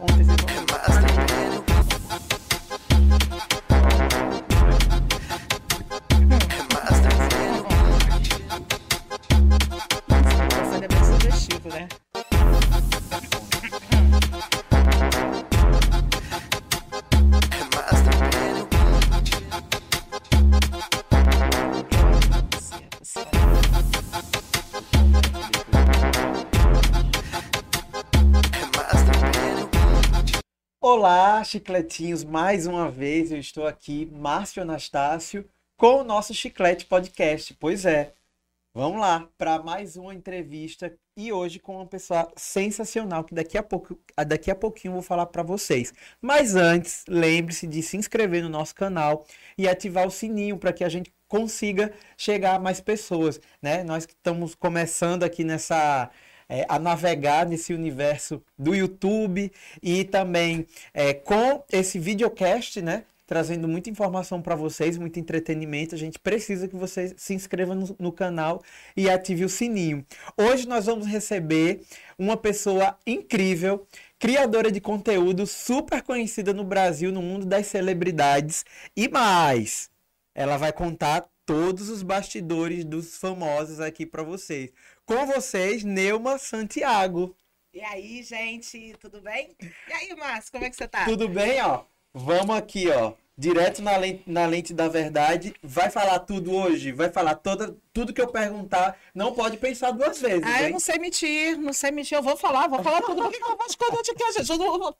Ontem você Olá, chicletinhos, mais uma vez eu estou aqui, Márcio Anastácio, com o nosso Chiclete Podcast. Pois é, vamos lá para mais uma entrevista e hoje com uma pessoa sensacional que daqui a pouco, daqui a pouquinho eu vou falar para vocês. Mas antes, lembre-se de se inscrever no nosso canal e ativar o sininho para que a gente consiga chegar a mais pessoas, né? Nós que estamos começando aqui nessa é, a navegar nesse universo do YouTube e também é, com esse videocast, né? Trazendo muita informação para vocês, muito entretenimento. A gente precisa que você se inscreva no, no canal e ative o sininho. Hoje nós vamos receber uma pessoa incrível, criadora de conteúdo super conhecida no Brasil, no mundo das celebridades e mais. Ela vai contar todos os bastidores dos famosos aqui para vocês. Com vocês, Neuma Santiago. E aí, gente, tudo bem? E aí, Márcio, como é que você tá? Tudo bem, ó? Vamos aqui, ó. Direto na lente, na lente da verdade. Vai falar tudo hoje? Vai falar toda, tudo que eu perguntar. Não pode pensar duas vezes. Ah, eu hein? não sei mentir, não sei mentir. Eu vou falar, vou falar tudo. Por que que eu vou esconder de quê, gente? Eu não,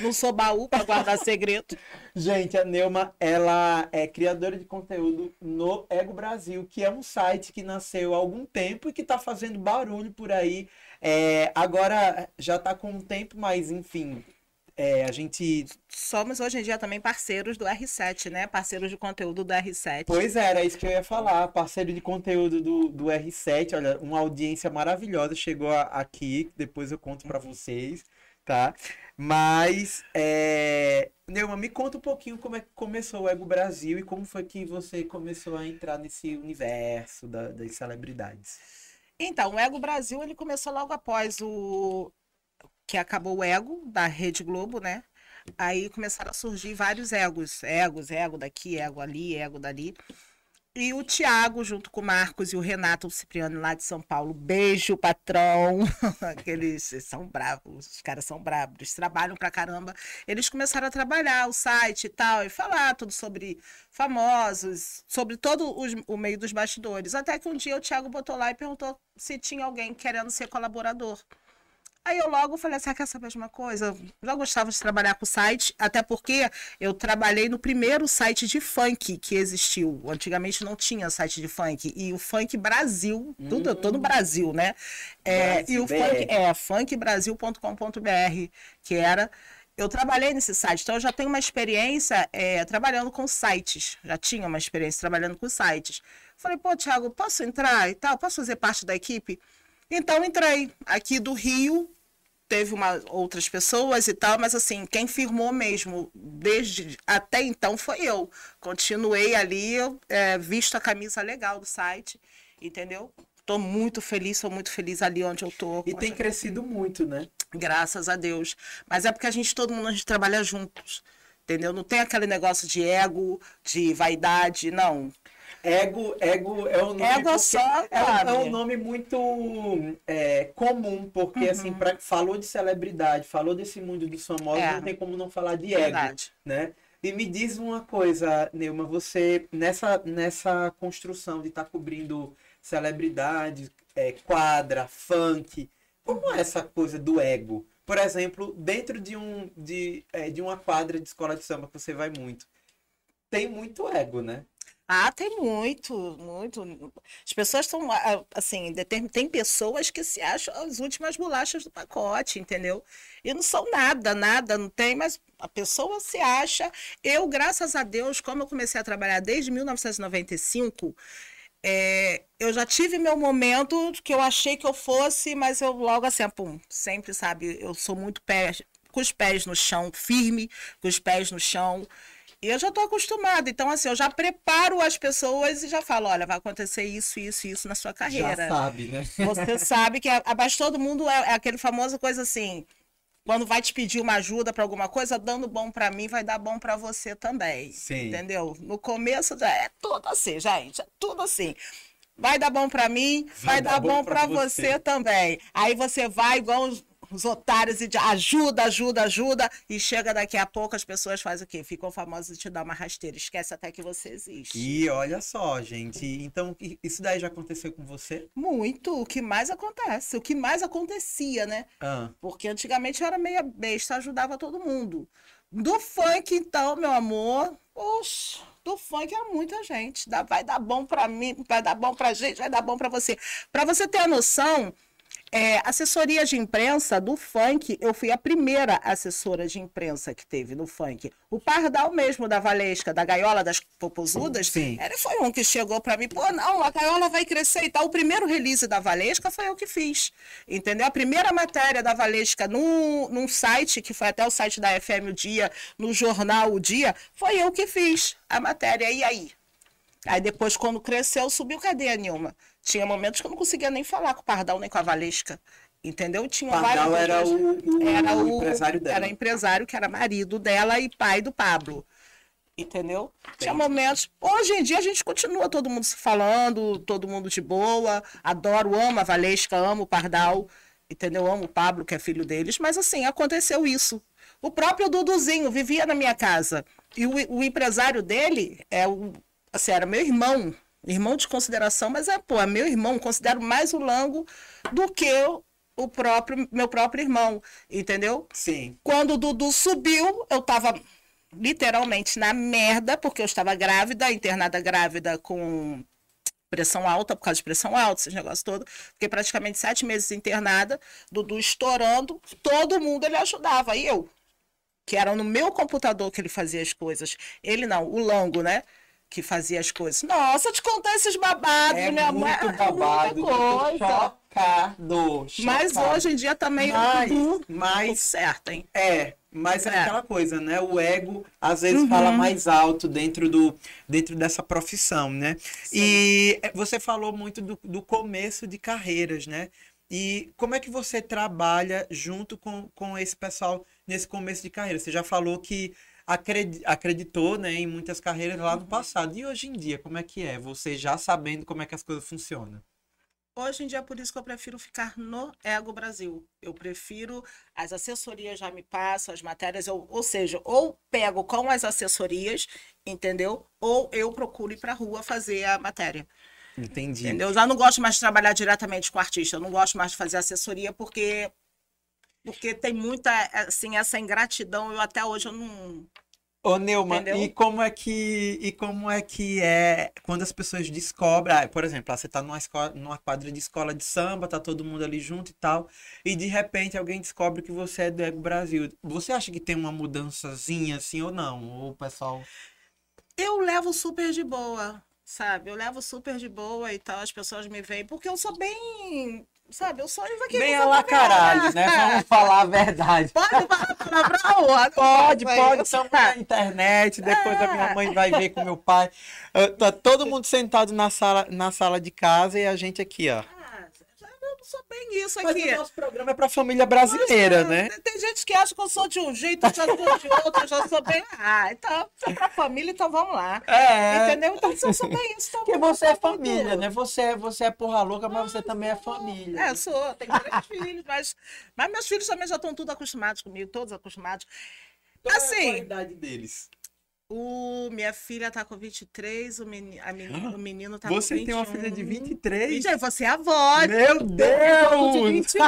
não sou baú pra guardar segredo. Gente, a Neuma, ela é criadora de conteúdo no Ego Brasil, que é um site que nasceu há algum tempo e que tá fazendo barulho por aí. É, agora já tá com um tempo, mas enfim, é, a gente Somos hoje em dia também parceiros do R7, né? Parceiros de conteúdo do R7. Pois é, era isso que eu ia falar. Parceiro de conteúdo do, do R7, olha, uma audiência maravilhosa chegou aqui, depois eu conto pra vocês, tá? Mas, é... Neuma, me conta um pouquinho como é que começou o Ego Brasil e como foi que você começou a entrar nesse universo da- das celebridades. Então, o Ego Brasil, ele começou logo após o que acabou o Ego da Rede Globo, né? Aí começaram a surgir vários egos, egos, ego daqui, ego ali, ego dali. E o Tiago, junto com o Marcos e o Renato Cipriano lá de São Paulo, beijo, patrão. Aqueles são bravos, os caras são bravos, eles trabalham pra caramba. Eles começaram a trabalhar o site e tal, e falar tudo sobre famosos, sobre todo os- o meio dos bastidores. Até que um dia o Thiago botou lá e perguntou se tinha alguém querendo ser colaborador. Aí eu logo falei assim, ah, quer saber de uma coisa? Eu já gostava de trabalhar com site, até porque eu trabalhei no primeiro site de funk que existiu. Antigamente não tinha site de funk. E o Funk Brasil, tudo, todo o Brasil, né? É, e o Brasil, funk BR. é funkbrasil.com.br, que era eu trabalhei nesse site, então eu já tenho uma experiência é, trabalhando com sites. Já tinha uma experiência trabalhando com sites. Falei, pô, Thiago, posso entrar e tal? Posso fazer parte da equipe? Então entrei. Aqui do Rio, teve uma, outras pessoas e tal, mas assim, quem firmou mesmo desde até então foi eu. Continuei ali, é, visto a camisa legal do site, entendeu? Tô muito feliz, sou muito feliz ali onde eu tô. E tem crescido muito, né? Graças a Deus. Mas é porque a gente, todo mundo, a gente trabalha juntos. Entendeu? Não tem aquele negócio de ego, de vaidade, não. Ego, ego é um nome, Ego porque só, é, é um nome muito é, comum, porque assim, Uhum. pra, falou de celebridade, falou desse mundo dos famosos, É. não tem como não falar de ego, Verdade. né? E me diz uma coisa, Neuma, você nessa, nessa construção de estar cobrindo celebridades, é, quadra, funk, como é essa coisa do ego? Por exemplo, dentro de, um, de, é, de uma quadra de escola de samba que você vai muito, tem muito ego, né? Ah, tem muito, muito. As pessoas ah, assim, tem pessoas que se acham as últimas bolachas do pacote, entendeu? E não são nada, nada, não tem, mas a pessoa se acha. Eu, graças a Deus, como eu comecei a trabalhar desde 1995, é, eu já tive meu momento que eu achei que eu fosse, mas eu logo assim, ah, pum, sempre, sabe, eu sou muito pé, com os pés no chão, firme, com os pés no chão. E eu já estou acostumada. Então, assim, eu já preparo as pessoas e já falo: olha, vai acontecer isso, isso, isso na sua carreira. Já sabe, né? Você sabe que a- abaixo todo mundo é, é aquele famoso coisa assim. quando vai te pedir uma ajuda para alguma coisa, dando bom para mim, vai dar bom para você também. Sim. Entendeu? No começo já é tudo assim, gente, é tudo assim. Vai dar bom para mim, vai, dar, bom para você. você também. Aí você vai igual os, os otários e de ajuda, ajuda, ajuda, e chega daqui a pouco as pessoas fazem o quê? Ficam famosas e te dão uma rasteira, esquece até que você existe. E olha só, gente. Então, isso daí já aconteceu com você? Muito, o que mais acontece, o que mais acontecia, né? Ah, Porque antigamente eu era meia besta, ajudava todo mundo. Do funk, então, meu amor, oxe, do funk era muita gente. Dá- vai dar bom pra mim, vai dar bom pra gente, vai dar bom pra você. Pra você ter a noção, é, assessoria de imprensa do funk, eu fui a primeira assessora de imprensa que teve no funk. O Pardal mesmo, da Valesca, da Gaiola das Popozudas, Sim. ele foi um que chegou pra mim, pô, não, a Gaiola vai crescer e tal. O primeiro release da Valesca foi eu que fiz, entendeu? A primeira matéria da Valesca no, num site, que foi até o site da FM O Dia, no jornal O Dia, foi eu que fiz a matéria. E aí? Aí depois, quando cresceu, subiu, cadê a Nilma? Tinha momentos que eu não conseguia nem falar com o Pardal, nem com a Valesca. Entendeu? Tinha Pardal várias era o, o- era o empresário dela. Era empresário, que era marido dela e pai do Pablo. Entendeu? Tinha momentos. Hoje em dia a gente continua todo mundo se falando, todo mundo de boa. Adoro, amo a Valesca, amo o Pardal. Entendeu? Amo o Pablo, que é filho deles. Mas assim, aconteceu isso. O próprio Duduzinho vivia na minha casa. E o, o empresário dele é o. Assim, era meu irmão. Irmão de consideração, mas é, pô, é meu irmão. Considero mais o Lango do que o- o próprio, meu próprio irmão. Entendeu? Sim. Quando o Dudu subiu, eu tava literalmente na merda, porque eu estava grávida, internada grávida com pressão alta, por causa de pressão alta, esses negócios todos. Fiquei praticamente sete meses internada, Dudu estourando, todo mundo ele ajudava. E eu, que era no meu computador que ele fazia as coisas. Ele não, o Longo, né? Que fazia as coisas. Nossa, te contar esses babados, É mãe. muito babado. muita eu tô coisa. Chocado. Mas chocado. hoje em dia também Mas, o Dudu mas tudo certo, hein? É, mas é, É. aquela coisa, né? O ego às vezes Uhum. fala mais alto dentro, do, dentro dessa profissão, né? E é, você falou muito do, do começo de carreiras, né? E como é que você trabalha junto com, com esse pessoal nesse começo de carreira? Você já falou que acreditou, né, em muitas carreiras lá no Uhum. passado. E hoje em dia, como é que é? Você já sabendo como é que as coisas funcionam? Hoje em dia, é por isso que eu prefiro ficar no Ego Brasil. Eu prefiro, as assessorias já me passam, as matérias, eu, ou seja, ou pego com as assessorias, entendeu? Ou eu procuro ir para a rua fazer a matéria, Entendi. entendeu? Eu já não gosto mais de trabalhar diretamente com artista, eu não gosto mais de fazer assessoria porque porque tem muita, assim, essa ingratidão, eu até hoje eu não... Ô, Neumann, Entendeu? e como é que e como é que é quando as pessoas descobrem, ah, por exemplo, ah, você tá numa escola, numa quadra de escola de samba, tá todo mundo ali junto e tal, e de repente alguém descobre que você é do Ego Brasil. Você acha que tem uma mudançazinha assim ou não? Ou o pessoal Eu levo super de boa, sabe? Eu levo super de boa e tal, as pessoas me veem, porque eu sou bem, sabe? Eu sou isso aqui. bem não a lá caralho, né? Vamos falar a verdade. Pode falar? Pode, Não, pode, isso. estamos na internet, depois a minha mãe vai ver com meu pai. Tá todo mundo sentado na sala, na sala de casa e a gente aqui, ó. Eu sou bem isso Mas aqui. o nosso programa é pra família brasileira, Mas, né? tem- Tem gente que acha que eu sou de um jeito, eu já sou de outro, eu já sou bem. Ah, então, se é pra família, então vamos lá. É. Entendeu? Então, se eu sou bem isso, então Porque vamos você é lá, tudo. família, né? Você, é- você é porra louca, mas você também é família. É, sou, tenho três filhos, mas, mas meus filhos também já estão tudo acostumados comigo, todos acostumados. Qual é a assim, qualidade deles? O, minha filha tá com 23, o, meni, a meni- o menino tá Você com 21. tem uma filha de 23? Gente, você é avó. Meu de Deus! 21.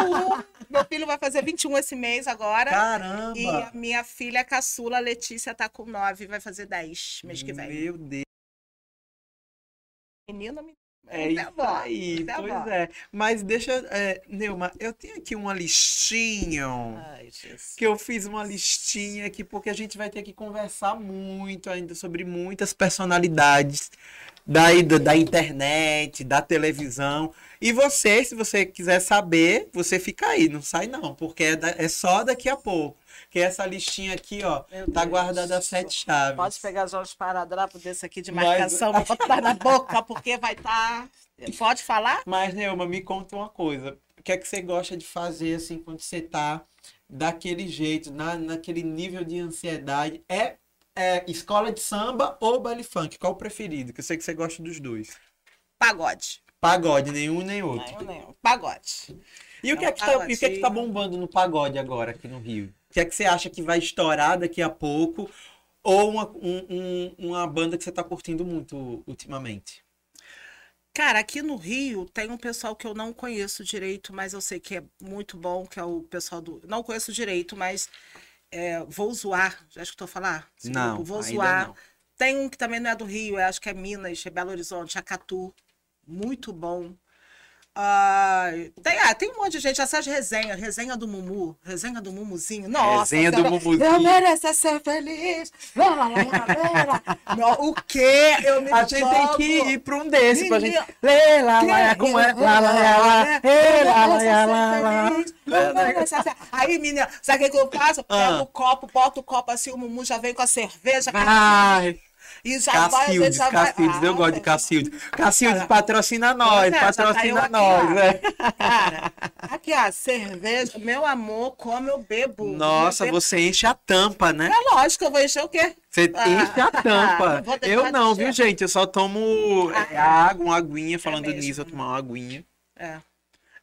Meu filho vai fazer 21 esse mês agora. Caramba! E a minha filha caçula, Letícia, tá com 9, vai fazer 10 mês que vem. Meu Deus! Menino, menino. É isso avó, aí, é pois avó. é. Mas deixa, é, Neuma, eu tenho aqui uma listinha. Ai, que eu fiz uma listinha aqui, porque a gente vai ter que conversar muito ainda sobre muitas personalidades da, da, da internet, da televisão. E você, se você quiser saber, você fica aí, não sai não, porque é, da- é só daqui a pouco. Que essa listinha aqui, ó, Meu tá Deus. guardada a sete chaves. Pode pegar os paradrapos desse aqui de Mas- marcação, botar na boca, porque vai estar. Pode falar? Mas, Neuma, me conta uma coisa. O que é que você gosta de fazer, assim, quando você tá daquele jeito, na, naquele nível de ansiedade, é, é escola de samba ou baile funk? Qual o preferido? Que eu sei que você gosta dos dois. Pagode. Pagode, nenhum nem outro. Nenhum, nenhum. Pagode. E o que, é que, tá, e o que é que tá bombando no pagode agora aqui no Rio? O que é que você acha que vai estourar daqui a pouco? Ou uma, um, um, uma banda que você tá curtindo muito ultimamente? Cara, aqui no Rio tem um pessoal que eu não conheço direito, mas eu sei que é muito bom, que é o pessoal do. Não conheço direito, mas é, vou zoar. Já escutou falar? Esse não. Vou zoar. Não. Tem um que também não é do Rio, acho que é Minas, é Belo Horizonte, Acatu. Muito bom. Uh, tem, ah, tem um monte de gente, essas resenhas, resenha do Mumu, resenha do Mumuzinho. Nossa, resenha do Mumuzinho. Eu mereço ser feliz. Lá, lá, lá, lá, o quê? Eu me A gente jogo. tem que ir para um desse pra gente. Lê, lá, lá, como é? Lá, lá, lá, lá, lá, lá, Aí, menina, sabe o que eu faço? Pego o copo, boto o copo assim, o Mumu já vem com a cerveja. Ai. E já Cacildes, vai, já Cacildes, vai... eu ah, gosto de Cacildes. Cacildes, patrocina nós, é, patrocina nós. Né? Cara, aqui, ó, cerveja, meu amor, como eu bebo. Nossa, bebo. você enche a tampa, né? É lógico, eu vou encher o quê? Você ah, enche a tampa. eu não, viu, gente? Eu só tomo ah, é, água, uma aguinha. Falando é nisso, eu tomar uma aguinha. É.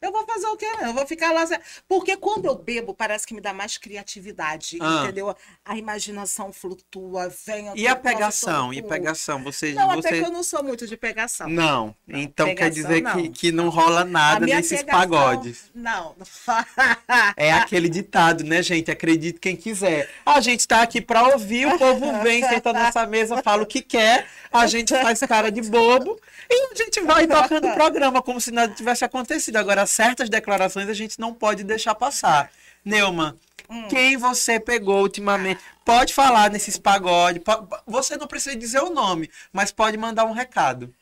Eu vou fazer o quê? Eu vou ficar lá. Porque quando eu bebo, parece que me dá mais criatividade, ah. entendeu? A imaginação flutua, vem. E a pegação? E pegação? Você, não, até que eu não sou muito de pegação. Não. não então pegação, quer dizer não. Que, que não rola nada nesses pegação, pagodes. Não. é aquele ditado, né, gente? Acredite quem quiser. A gente tá aqui para ouvir, o povo vem, senta nessa mesa, fala o que quer, a gente faz cara de bobo e a gente vai tocando o programa como se nada tivesse acontecido. Agora, certas declarações a gente não pode deixar passar. Neuma, hum. quem você pegou ultimamente? Pode falar nesses pagodes. Você não precisa dizer o nome, mas pode mandar um recado.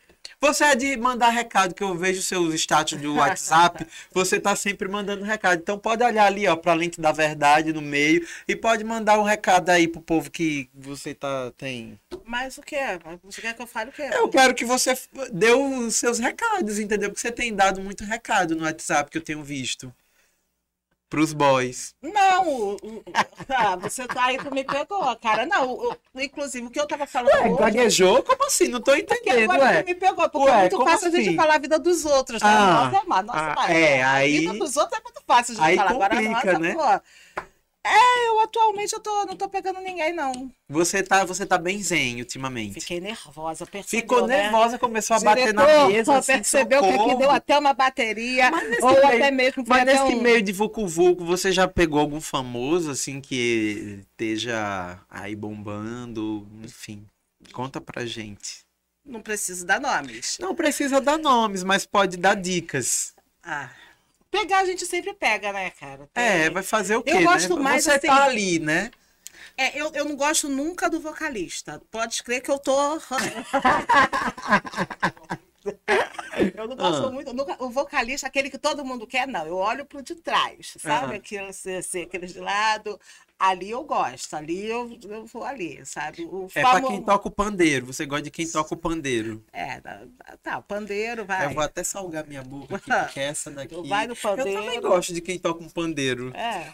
Você é de mandar recado, que eu vejo seus status do WhatsApp, você tá sempre mandando recado. Então pode olhar ali, ó, pra lente da verdade no meio e pode mandar um recado aí pro povo que você tá tem. Mas o que é? Você quer que eu fale o que é? Eu quero que você dê os seus recados, entendeu? Porque você tem dado muito recado no WhatsApp que eu tenho visto. Pros boys. Não, ah, você tá aí, tu me pegou, cara. Não, o, inclusive o que eu tava falando. Ué, hoje, gaguejou? Como assim? Não tô entendendo. Porque agora me pegou, porque ué, é muito fácil assim? a gente assim? falar a vida dos outros, né? Ah, nossa, nossa, ah, é, aí... A vida dos outros é muito fácil de aí falar. Complica, agora, nossa, né? Pô, é, eu atualmente eu tô, não tô pegando ninguém, não. Você tá, você tá bem zen ultimamente. Fiquei nervosa, percebeu, Ficou né? nervosa, começou a Diretor, bater na mesa. Assim, percebeu socorro. que aqui deu até uma bateria. ou meio, até mesmo Mas nesse um... meio de Vucu Vucu, você já pegou algum famoso, assim, que esteja aí bombando? Enfim, conta pra gente. Não preciso dar nomes. Não precisa dar nomes, mas pode dar dicas. Ah. Pegar a gente sempre pega, né, cara? Tem... É, vai fazer o quê? Eu gosto né? mais Você assim... tá ali, né? É, eu, eu não gosto nunca do vocalista. Pode crer que eu tô. eu não gosto ah. muito. Nunca, o vocalista, aquele que todo mundo quer, não. Eu olho pro de trás, sabe? Uhum. Aqueles, assim, aqueles de lado ali eu gosto, ali eu, eu vou ali, sabe? O é famo... pra quem toca o pandeiro, você gosta de quem toca o pandeiro. É, tá, tá pandeiro vai. Eu vou até salgar minha boca aqui, porque essa daqui... Vai no pandeiro. Eu também gosto de quem toca um pandeiro. É.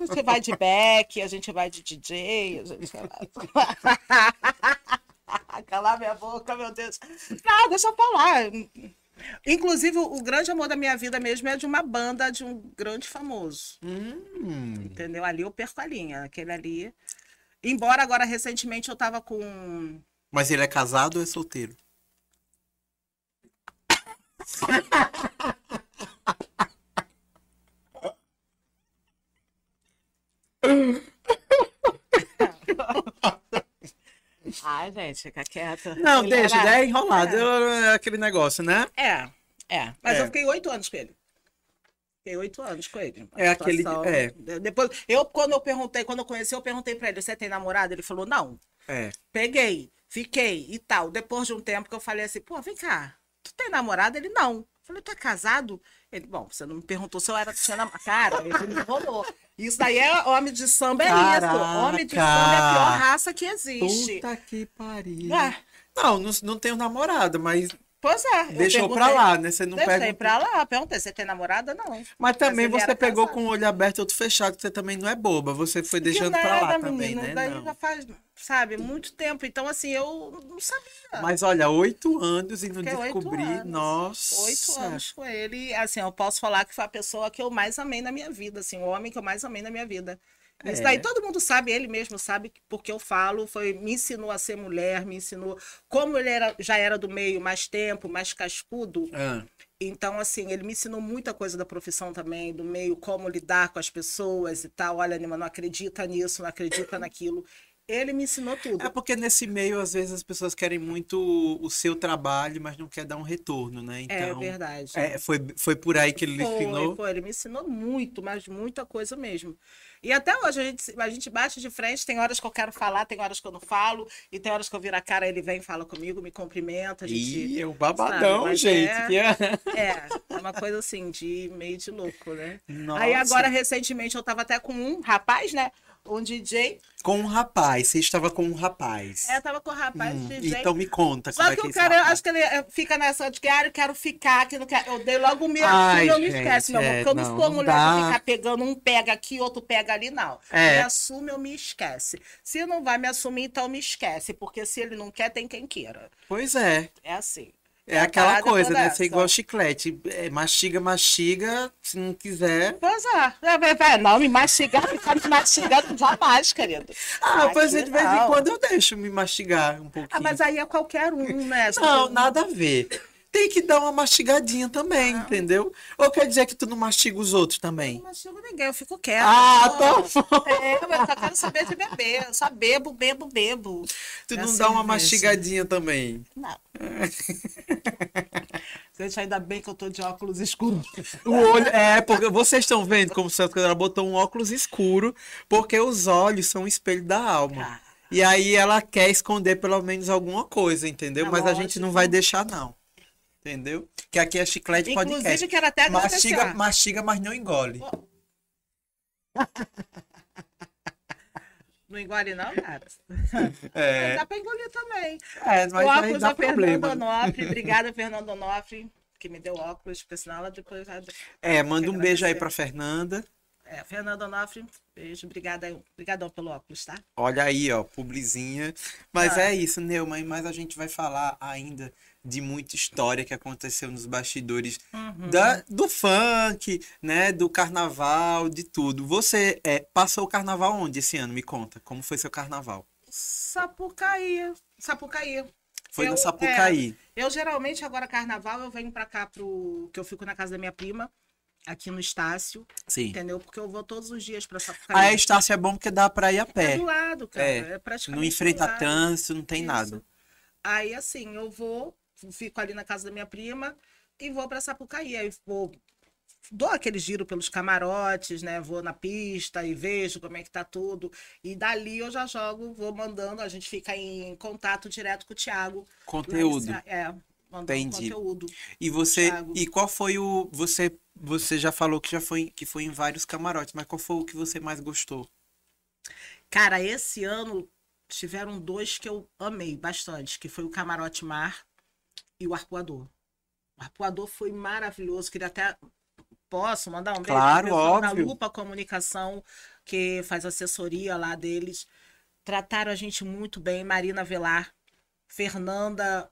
gente vai de back, a gente vai de DJ, a gente vai... Calar minha boca, meu Deus. Não, deixa eu falar. Inclusive, o grande amor da minha vida mesmo é de uma banda de um grande famoso. Hum. Entendeu? Ali eu perco a linha. Aquele ali. Embora agora, recentemente, eu tava com. Mas ele é casado ou é solteiro? Ai, gente, fica quieta. Não, ele deixa, era... é enrolado. É. aquele negócio, né? É, é. Mas é. eu fiquei oito anos com ele. Fiquei oito anos com ele. É aquele. É. Depois, eu, quando eu perguntei, quando eu conheci, eu perguntei pra ele: você tem namorado? Ele falou: não. É. Peguei, fiquei e tal. Depois de um tempo que eu falei assim: pô, vem cá, tu tem namorado? Ele não. Eu falei: tu é casado? Ele, bom, você não me perguntou se eu era namorado. Cara, ele me rolou. Isso daí é homem de samba, é Caraca. isso. Homem de samba é a pior raça que existe. Puta que pariu. É. Não, não, não tenho namorado, mas Pois é. Deixou pra lá, né? Você não Deixei pra lá. Perguntei, você tem namorada? Não. Mas também você pegou casado. com o olho aberto e outro fechado, que você também não é boba. Você foi deixando que pra lá nada, também, menino, né? Daí Não. já faz, sabe, muito tempo. Então, assim, eu não sabia. Mas olha, oito anos e não descobri. anos. Nossa. Oito anos com ele. Assim, eu posso falar que foi a pessoa que eu mais amei na minha vida, assim, o homem que eu mais amei na minha vida. Isso É. daí todo mundo sabe, ele mesmo sabe, porque eu falo, foi, me ensinou a ser mulher, me ensinou. Como ele era, já era do meio mais tempo, mais cascudo, Ah, então, assim, ele me ensinou muita coisa da profissão também, do meio, como lidar com as pessoas e tal. Olha, Nima, não acredita nisso, não acredita naquilo. Ele me ensinou tudo. É porque nesse meio, às vezes, as pessoas querem muito o seu trabalho, mas não quer dar um retorno, né? É Então, verdade. é, foi, foi por aí que ele Foi, ensinou. foi, ele me ensinou muito, mas muita coisa mesmo. E até hoje a gente, a gente bate de frente, tem horas que eu quero falar, tem horas que eu não falo, e tem horas que eu viro a cara, ele vem, fala comigo, me cumprimenta, a gente... Ih, é o babadão, gente. é- que é- É, é uma coisa assim, de meio de louco, né? Nossa. Aí agora, recentemente, eu tava até com um rapaz, né? Um DJ. Com um rapaz, você estava com um rapaz. É, eu tava com um rapaz, Hum, DJ. então me conta como Só é que é o cara, eu acho que ele eh, fica nessa de que ah, eu quero ficar, que não quero. Eu dei logo o meu Ai, assumo, eu gente, esquece, meu amor. é, Porque eu não, não, sou mulher dá. ficar pegando um pega aqui, outro pega ali, não. É. Me assume, eu me esquece. Se não vai me assumir, então me esquece. Porque se ele não quer, tem quem queira. Pois é. É assim. É aquela coisa, né? essa. Ser igual chiclete. É, mastiga, mastiga. Se não quiser. Pois é. É, vai- vai, Não, me mastigar, ficar me mastigando jamais, querido. Ah, pois é, de vez em quando eu deixo me mastigar um pouquinho. Ah, mas aí é qualquer um, né? Não, nada a ver. Tem que dar uma mastigadinha também, entendeu? Ou quer dizer que tu não mastiga os outros também? Eu não mastigo ninguém, eu fico quieta. Ah, Não. tá bom. É, eu só quero saber de beber. Eu só bebo, bebo, bebo. Tu É não assim dá uma mastigadinha também. Não. Gente, ainda bem que eu tô de óculos escuros. O olho, é, porque vocês estão vendo como se ela botou um óculos escuro, porque os olhos são o espelho da alma. Ah. E aí ela quer esconder pelo menos alguma coisa, entendeu? É Mas a gente não lógico. vai deixar, não. Entendeu? Que aqui é chiclete Inclusive, podcast. quero até Mastiga, agradecer. mastiga, mas não engole. Não engole não, cara. É, Dá pra engolir também. é o mas aí óculos da Fernanda problema. Onofre. Obrigada, Fernanda Onofre, que me deu óculos, porque senão ela depois. É, manda um beijo aí pra Fernanda. É, Fernanda Onofre, beijo. Obrigada, obrigadão pelo óculos, tá? Olha aí, ó, publizinha. Mas Ah. é isso, Neuma, mas a gente vai falar ainda de muita história que aconteceu nos bastidores Uhum. da, do funk, né, do carnaval, de tudo. Você é, passou o carnaval onde esse ano? Me conta, como foi seu carnaval? Sapucaí. Sapucaí. Foi Eu- no Sapucaí. Eu geralmente, agora carnaval, eu venho pra cá pro. que eu fico na casa da minha prima, aqui no Estácio, Sim. entendeu? Porque eu vou todos os dias pra Aí a Sapucaí. Estácio é bom porque dá pra ir a É pé. do lado, cara. É, É, praticamente. Não enfrenta trânsito, não tem Isso. nada. Aí, assim, eu vou, fico ali na casa da minha prima e vou pra Sapucaí. Aí vou. Dou aquele giro pelos camarotes, né? Vou na pista e vejo como é que tá tudo. E dali eu já jogo, vou mandando, a gente fica em contato direto com o Thiago. Conteúdo. É, mandando Entendi. conteúdo. E você, e qual foi o, você, você já falou que já foi, que foi em vários camarotes, mas qual foi o que você mais gostou? Cara, esse ano tiveram dois que eu amei bastante, que foi o Camarote Mar e o Arpoador. O Arpoador foi maravilhoso, queria até posso mandar um beijo Claro, óbvio. Lupa Comunicação, que faz assessoria lá deles. Trataram a gente muito bem, Marina Velar, Fernanda,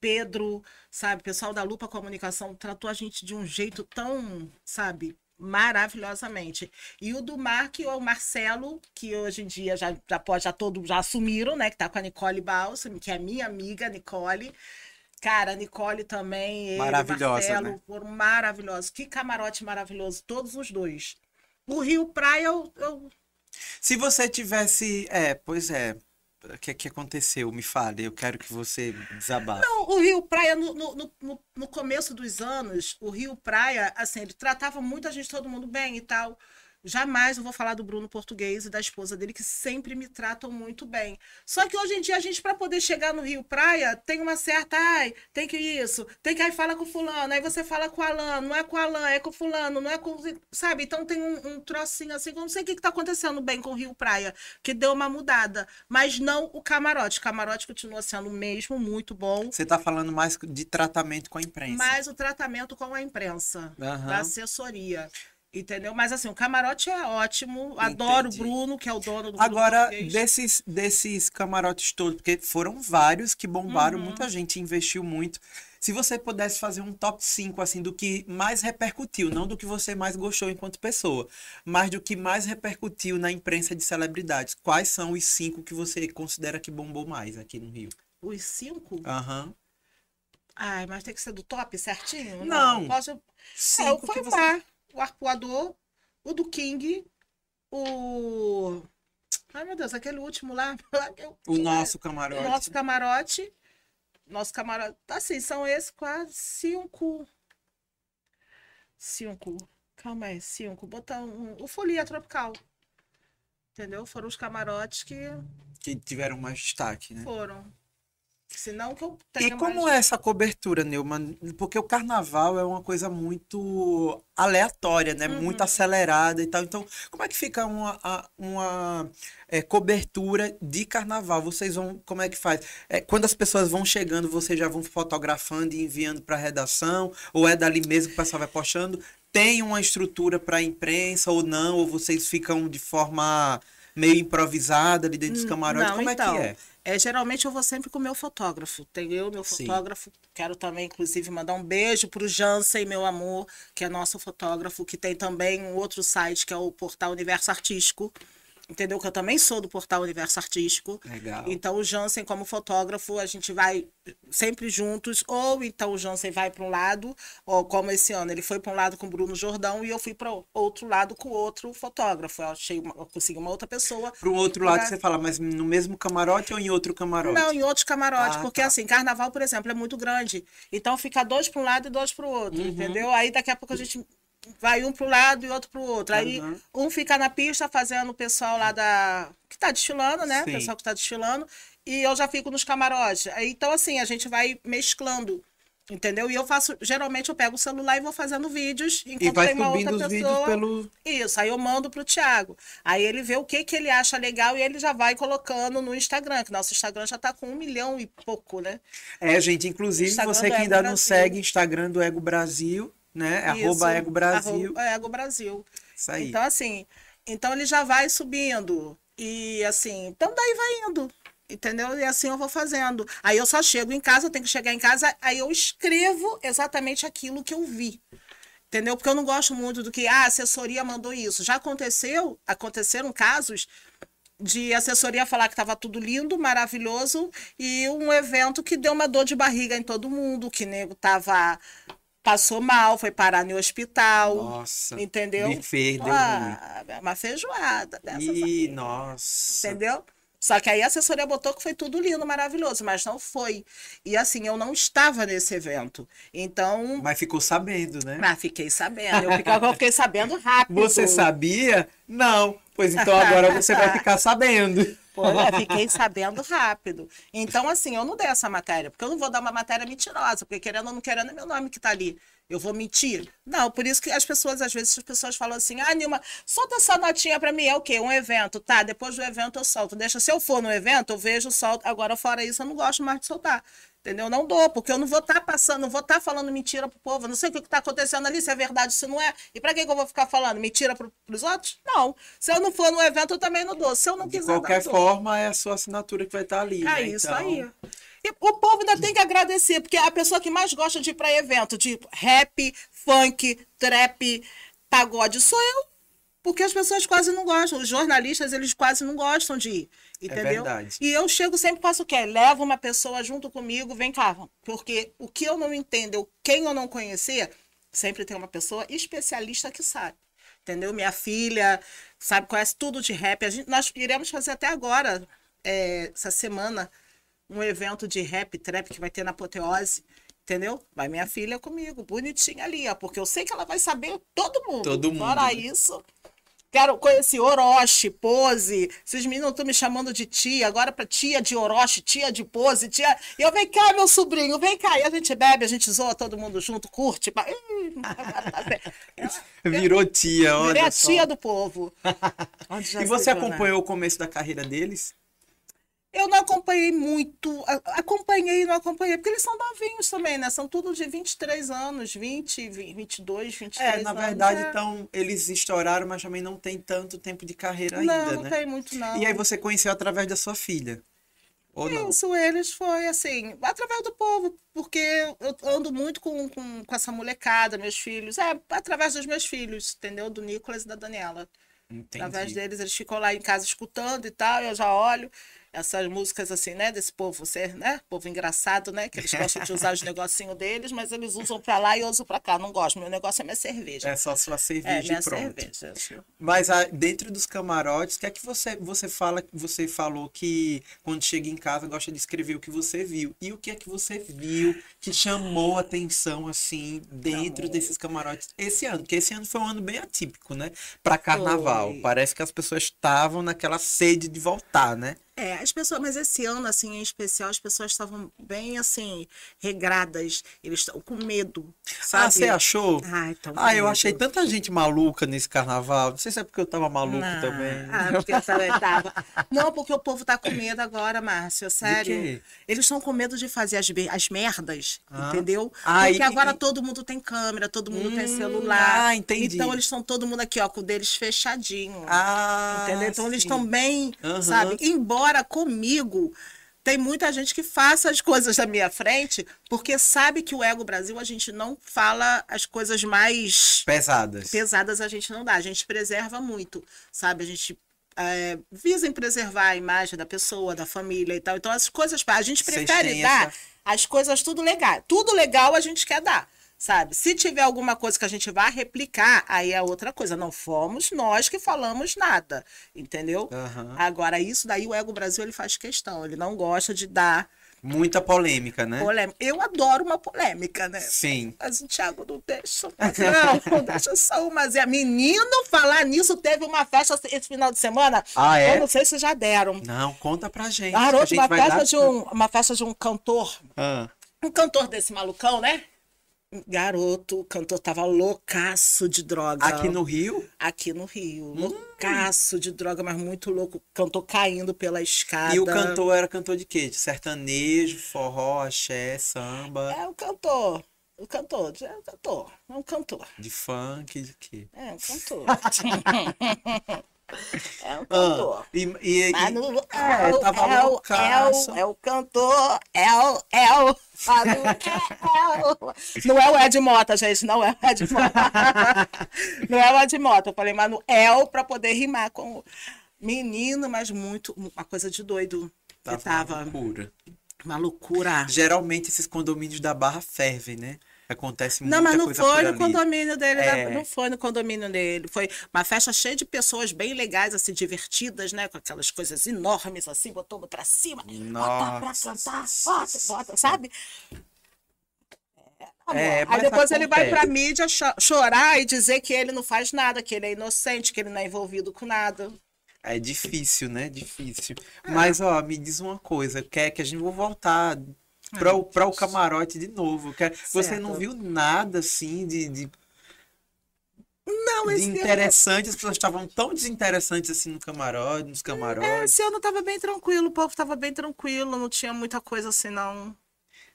Pedro, sabe, o pessoal da Lupa Comunicação tratou a gente de um jeito tão, sabe, maravilhosamente. E o do Mar, que é o Marcelo, que hoje em dia já, já pode, já todos já assumiram, né? Que tá com a Nicole Balsam, que é minha amiga, Nicole. Cara, a Nicole também, ele, o Maravilhosa, Marcelo, né? foram maravilhosos. Que camarote maravilhoso, todos os dois. O Rio Praia, eu, eu Se você tivesse, é, pois é, o que que aconteceu? Me fale, eu quero que você desabafe. Não, o Rio Praia, no, no, no- no, no começo dos anos, o Rio Praia, assim, ele tratava muita gente, todo mundo bem e tal. Jamais eu vou falar do Bruno português e da esposa dele, que sempre me tratam muito bem. Só que hoje em dia a gente, para poder chegar no Rio Praia, tem uma certa. Ai, tem que isso, tem que aí fala com o fulano, aí você fala com o Alan, não é com o Alan, é com o fulano, não é com. Sabe? Então tem um, um trocinho assim, eu não sei o que, está acontecendo bem com o Rio Praia, que deu uma mudada. Mas não o camarote. O camarote continua sendo o mesmo, muito bom. Você está falando mais de tratamento com a imprensa. Mais o tratamento com a imprensa, uhum. da assessoria. Entendeu? Mas assim, o camarote é ótimo. Adoro Entendi. o Bruno, que é o dono do Agora, desses, desses camarotes todos, porque foram vários que bombaram, uhum. muita gente investiu muito. Se você pudesse fazer um top 5 assim do que mais repercutiu, não do que você mais gostou enquanto pessoa, mas do que mais repercutiu na imprensa de celebridades, quais são os cinco que você considera que bombou mais aqui no Rio? Os cinco? Aham. Uhum. Ai, mas tem que ser do top certinho? Não. não. Posso... Cinco é, foi você o arpoador, o do King, o. Ai, meu Deus, aquele último lá. o nosso camarote. O nosso camarote. Nosso camarote. Assim, são esses quase cinco. Cinco. Calma aí, cinco. Botar um. O Folia Tropical. Entendeu? Foram os camarotes que. Que tiveram mais destaque, né? Foram. Senão que eu tenha E como mais... é essa cobertura, Neumann? Porque o carnaval é uma coisa muito aleatória, né? Uhum. Muito acelerada e tal. Então, como é que fica uma, uma é, cobertura de carnaval? Vocês vão. Como é que faz? É, quando as pessoas vão chegando, vocês já vão fotografando e enviando para a redação? Ou é dali mesmo que o pessoal vai postando? Tem uma estrutura para a imprensa ou não? Ou vocês ficam de forma meio improvisada ali dentro dos camarotes? Não, como então, é que é? É, geralmente eu vou sempre com o meu fotógrafo. Tem eu, meu fotógrafo. Sim. Quero também, inclusive, mandar um beijo para o Jansen, meu amor, que é nosso fotógrafo, que tem também um outro site que é o Portal Universo Artístico entendeu? Que eu também sou do portal Universo Artístico. Legal. Então o Jansen, como fotógrafo, a gente vai sempre juntos, ou então o Jansen vai para um lado, ou como esse ano, ele foi para um lado com o Bruno Jordão e eu fui para outro lado com outro fotógrafo. Eu achei, uma, eu consegui uma outra pessoa. Para o outro lado você fala, mas no mesmo camarote ou em outro camarote? Não, em outro camarote, ah, porque tá. assim, carnaval, por exemplo, é muito grande. Então fica dois para um lado e dois para o outro, uhum. entendeu? Aí daqui a pouco a gente vai um para o lado e outro para o outro. Aí uhum. um fica na pista fazendo o pessoal lá da. que está desfilando, né? O pessoal que está desfilando. E eu já fico nos camarotes. Aí, então, assim, a gente vai mesclando. Entendeu? E eu faço, geralmente eu pego o celular e vou fazendo vídeos enquanto e vai tem uma outra pessoa. Pelo... Isso, aí eu mando pro Thiago. Aí ele vê o que, que ele acha legal e ele já vai colocando no Instagram, que nosso Instagram já tá com um milhão e pouco, né? É, gente, inclusive você que ainda não segue Instagram do Ego Brasil, né? É Isso, arroba Ego Brasil. Arroba Ego Brasil. Isso aí. Então, assim, então ele já vai subindo. E assim, então daí vai indo. Entendeu? E assim eu vou fazendo. Aí eu só chego em casa, eu tenho que chegar em casa, aí eu escrevo exatamente aquilo que eu vi. Entendeu? Porque eu não gosto muito do que ah, a assessoria mandou isso. Já aconteceu, aconteceram casos de assessoria falar que estava tudo lindo, maravilhoso, e um evento que deu uma dor de barriga em todo mundo, que nego tava passou mal, foi parar no hospital. Nossa. Entendeu? Me fez, ah, Uma feijoada dessas Ih, nossa. Entendeu? Só que aí a assessoria botou que foi tudo lindo, maravilhoso, mas não foi. E assim, eu não estava nesse evento. Então. Mas ficou sabendo, né? Mas fiquei sabendo. Eu fiquei, eu fiquei sabendo rápido. Você sabia? Não. Pois então agora você vai ficar sabendo. Pô, eu fiquei sabendo rápido. Então, assim, eu não dei essa matéria, porque eu não vou dar uma matéria mentirosa, porque querendo ou não querendo é meu nome que tá ali. Eu vou mentir? Não, por isso que as pessoas, às vezes, as pessoas falam assim: ah, Nilma, solta essa notinha para mim. É o quê? Um evento. Tá, depois do evento eu solto. Deixa, se eu for no evento, eu vejo, solto. Agora, fora isso, eu não gosto mais de soltar. Entendeu? Não dou, porque eu não vou estar tá passando, não vou estar tá falando mentira pro povo. Eu não sei o que está acontecendo ali, se é verdade, se não é. E para que, que eu vou ficar falando mentira pro, pros outros? Não. Se eu não for no evento, eu também não dou. Se eu não quiser. De qualquer forma, é a sua assinatura que vai estar tá ali. É né? isso então... aí. O povo ainda tem que agradecer, porque a pessoa que mais gosta de ir para evento, de rap, funk, trap, pagode, sou eu. Porque as pessoas quase não gostam, os jornalistas, eles quase não gostam de ir. É entendeu? É e eu chego sempre faço o quê? Levo uma pessoa junto comigo, vem cá. Porque o que eu não entendo, quem eu não conhecer, sempre tem uma pessoa especialista que sabe. Entendeu? Minha filha sabe, conhece tudo de rap. A gente, nós iremos fazer até agora, é, essa semana, um evento de rap, trap que vai ter na Apoteose. Entendeu? Vai minha filha comigo, bonitinha ali, ó, porque eu sei que ela vai saber todo mundo. Todo mundo. Fora né? isso, Quero conhecer Orochi, Pose. Esses meninos estão me chamando de tia, agora para tia de Orochi, tia de Pose, tia. E eu, vem cá, meu sobrinho, vem cá. E a gente bebe, a gente zoa todo mundo junto, curte. Virou tia, olha. Virei a só. tia do povo. E você acompanhou o começo da carreira deles? Eu não acompanhei muito, acompanhei e não acompanhei, porque eles são novinhos também, né? São tudo de 23 anos, 20, 22, 23 É, na anos. verdade, é. então, eles estouraram, mas também não tem tanto tempo de carreira Não, ainda, não né? tem muito, não. E aí você conheceu através da sua filha? Ou não? Isso, eles foi assim, através do povo, porque eu ando muito com, com, com essa molecada, meus filhos. É, através dos meus filhos, entendeu? Do Nicolas e da Daniela. Entendi. Através deles, eles ficam lá em casa escutando e tal, eu já olho essas músicas assim, né, desse povo ser, né, povo engraçado, né, que eles gostam de usar os negocinhos deles, mas eles usam pra lá e eu uso pra cá, não gosto, meu negócio é minha cerveja. É só sua cerveja É, e minha pronto. cerveja. Mas ah, dentro dos camarotes, o que é que você, você fala? Você falou que quando chega em casa gosta de escrever o que você viu. E o que é que você viu que chamou a atenção assim dentro Chamou. desses camarotes esse ano? Porque esse ano foi um ano bem atípico, né? Para carnaval. Foi. Parece que as pessoas estavam naquela sede de voltar, né? É, as pessoas, mas esse ano, assim, em especial, as pessoas estavam bem, assim, regradas, eles estão com medo, sabe? Ah, você achou? Ai, tão com Ah, eu medo. achei tanta gente maluca nesse carnaval. Não sei se é porque eu tava maluco Não. também. Ah, porque eu também tava. Não, porque o povo tá com medo agora, Márcio, sério. quê? Eles estão com medo de fazer as, as merdas, Ah. entendeu? Ah, porque e- agora e- todo mundo tem câmera, todo mundo tem Hum, celular. ah, entendi. Então eles estão todo mundo aqui, ó, com o deles fechadinho. Ah, Entendeu? Então eles sim. estão bem, Aham. sabe? Embora comigo tem muita gente que faça as coisas na minha frente, porque sabe que o Ego Brasil a gente não fala as coisas mais Pesadas. pesadas, a gente não dá. A gente preserva muito, sabe? A gente é, visa em preservar a imagem da pessoa, da família e tal. Então as coisas, a gente prefere dar essa- as coisas tudo legal. Tudo legal a gente quer dar. Sabe? Se tiver alguma coisa que a gente vai replicar, aí é outra coisa. Não fomos nós que falamos nada, entendeu? Aham. Agora, isso daí o Ego Brasil ele faz questão. Ele não gosta de dar Muita polêmica, né? polêmica. Eu adoro uma polêmica, né? Sim. Mas o Thiago não deixa. Não, não deixa só uma. Zé. Menino, falar nisso, teve uma festa esse final de semana. Ah, é? Eu não sei se já deram. Não, conta pra gente. Garoto, gente uma festa, dar- de um, uma festa de um cantor. Ah, Um cantor desse malucão, né? Garoto, cantor tava loucaço de droga. aqui no Rio? Aqui no Rio. Hum. Loucaço de droga, mas muito louco. Cantor caindo pela escada. E o cantor era cantor de quê? De sertanejo, forró, axé, samba, É o cantor. O cantor. É o cantor. É um cantor. de funk, de quê? É um cantor. é Ah, cantor. e, e, e- Manu, é, é, o- tava é, o- é, loucaço. o, é o cantor, é o, é o, Manu, é, é o. Não é o Ed Mota, gente, não é o Ed Mota. não é o Ed Mota. Eu falei Manuel para poder rimar com o menino, mas muito, uma coisa de doido. Que tava tava uma loucura. uma loucura. Geralmente esses condomínios da Barra fervem, né? Acontece muita Não, mas não coisa foi no condomínio dele, né? É. não foi no condomínio dele. Foi uma festa cheia de pessoas bem legais, assim, divertidas, né? Com aquelas coisas enormes, assim, botando pra cima. Bota pra Nossa. cantar, bota, bota, sabe? Amor, É, Aí depois ele vai pra mídia cho- chorar e dizer que ele não faz nada, que ele é inocente, que ele não é envolvido com nada. É difícil, né? Difícil. É. Mas, ó, me diz uma coisa. Quer que a gente vou voltar para o, pra o camarote de novo. Quer... Você não Certo. viu nada, assim, de, de, Não, de esse ano, interessante? As pessoas estavam tão desinteressantes, assim, no camarote, nos é, camarotes. esse ano tava bem tranquilo, o povo tava bem tranquilo, não tinha muita coisa assim, não.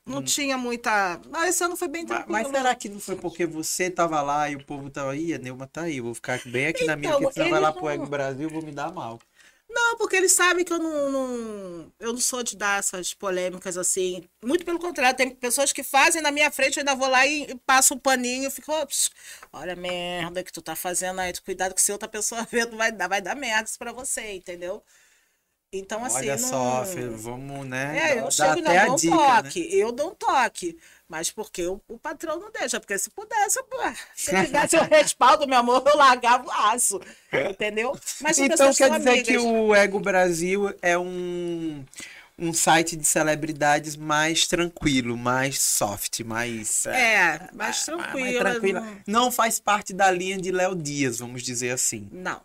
Não tinha muita. Não, esse ano foi bem Mas, tranquilo. mas será que não foi porque você tava lá e o povo tava aí? A Neuma tá aí, vou ficar bem aqui na minha, Então, porque senão vai lá pro Ego Brasil, vou me dar mal. Não, porque eles sabem que eu não, não- eu não sou de dar essas polêmicas assim. Muito pelo contrário, tem pessoas que fazem na minha frente, eu ainda vou lá e, e passo um paninho e fico, "Ops, olha a merda que tu tá fazendo aí, cuidado que se outra pessoa tu vai dar, vai dar merda isso pra você, entendeu? Então, assim, Olha não... só, filho, vamos, né? É, eu chego não dou um dica, né? toque. Eu dou um toque. Mas porque o, o patrão não deixa. Porque se pudesse, pô, se eu tivesse o respaldo, meu amor, eu largava o aço. Entendeu? Mas as Então quer dizer que amigas. o Ego Brasil é um, um site de celebridades mais tranquilo, mais soft, mais. É, mais mais tranquilo. tranquila. não- Não faz parte da linha de Léo Dias, vamos dizer assim. Não.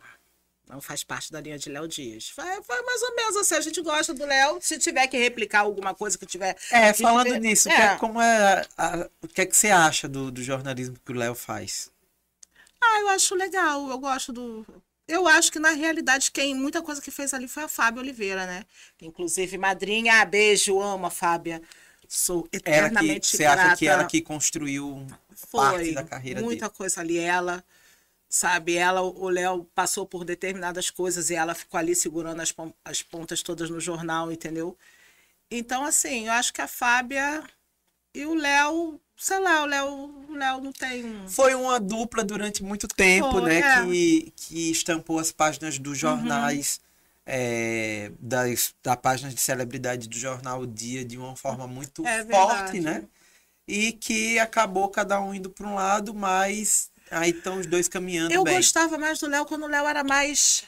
Não faz parte da linha de Léo Dias. Foi, foi mais ou menos assim. A gente gosta do Léo. Se tiver que replicar alguma coisa que tiver. É, falando tiver- nisso, É. que é- como é, a- o que é que você acha do, do jornalismo que o Léo faz? Ah, eu acho legal. Eu gosto do. Eu acho que, na realidade, quem muita coisa que fez ali foi a Fábia Oliveira, né? Inclusive, madrinha, ah, beijo, amo a Fábia. Sou Ela que, eternamente você grata. acha que ela que construiu parte Foi da carreira muita dele? coisa ali. Ela, sabe, ela, o Léo passou por determinadas coisas e ela ficou ali segurando as, pon- as pontas todas no jornal, entendeu? Então, assim, eu acho que a Fábia e o Léo, sei lá, o Léo, o Léo não tem. Foi uma dupla durante muito tempo, Foi, né? é. Uhum. Que, que estampou as páginas dos jornais, é, das, da página de celebridade do jornal O Dia de uma forma muito É forte, né? E que acabou cada um indo para um lado, mas aí estão os dois caminhando Eu bem. gostava mais do Léo quando o Léo era mais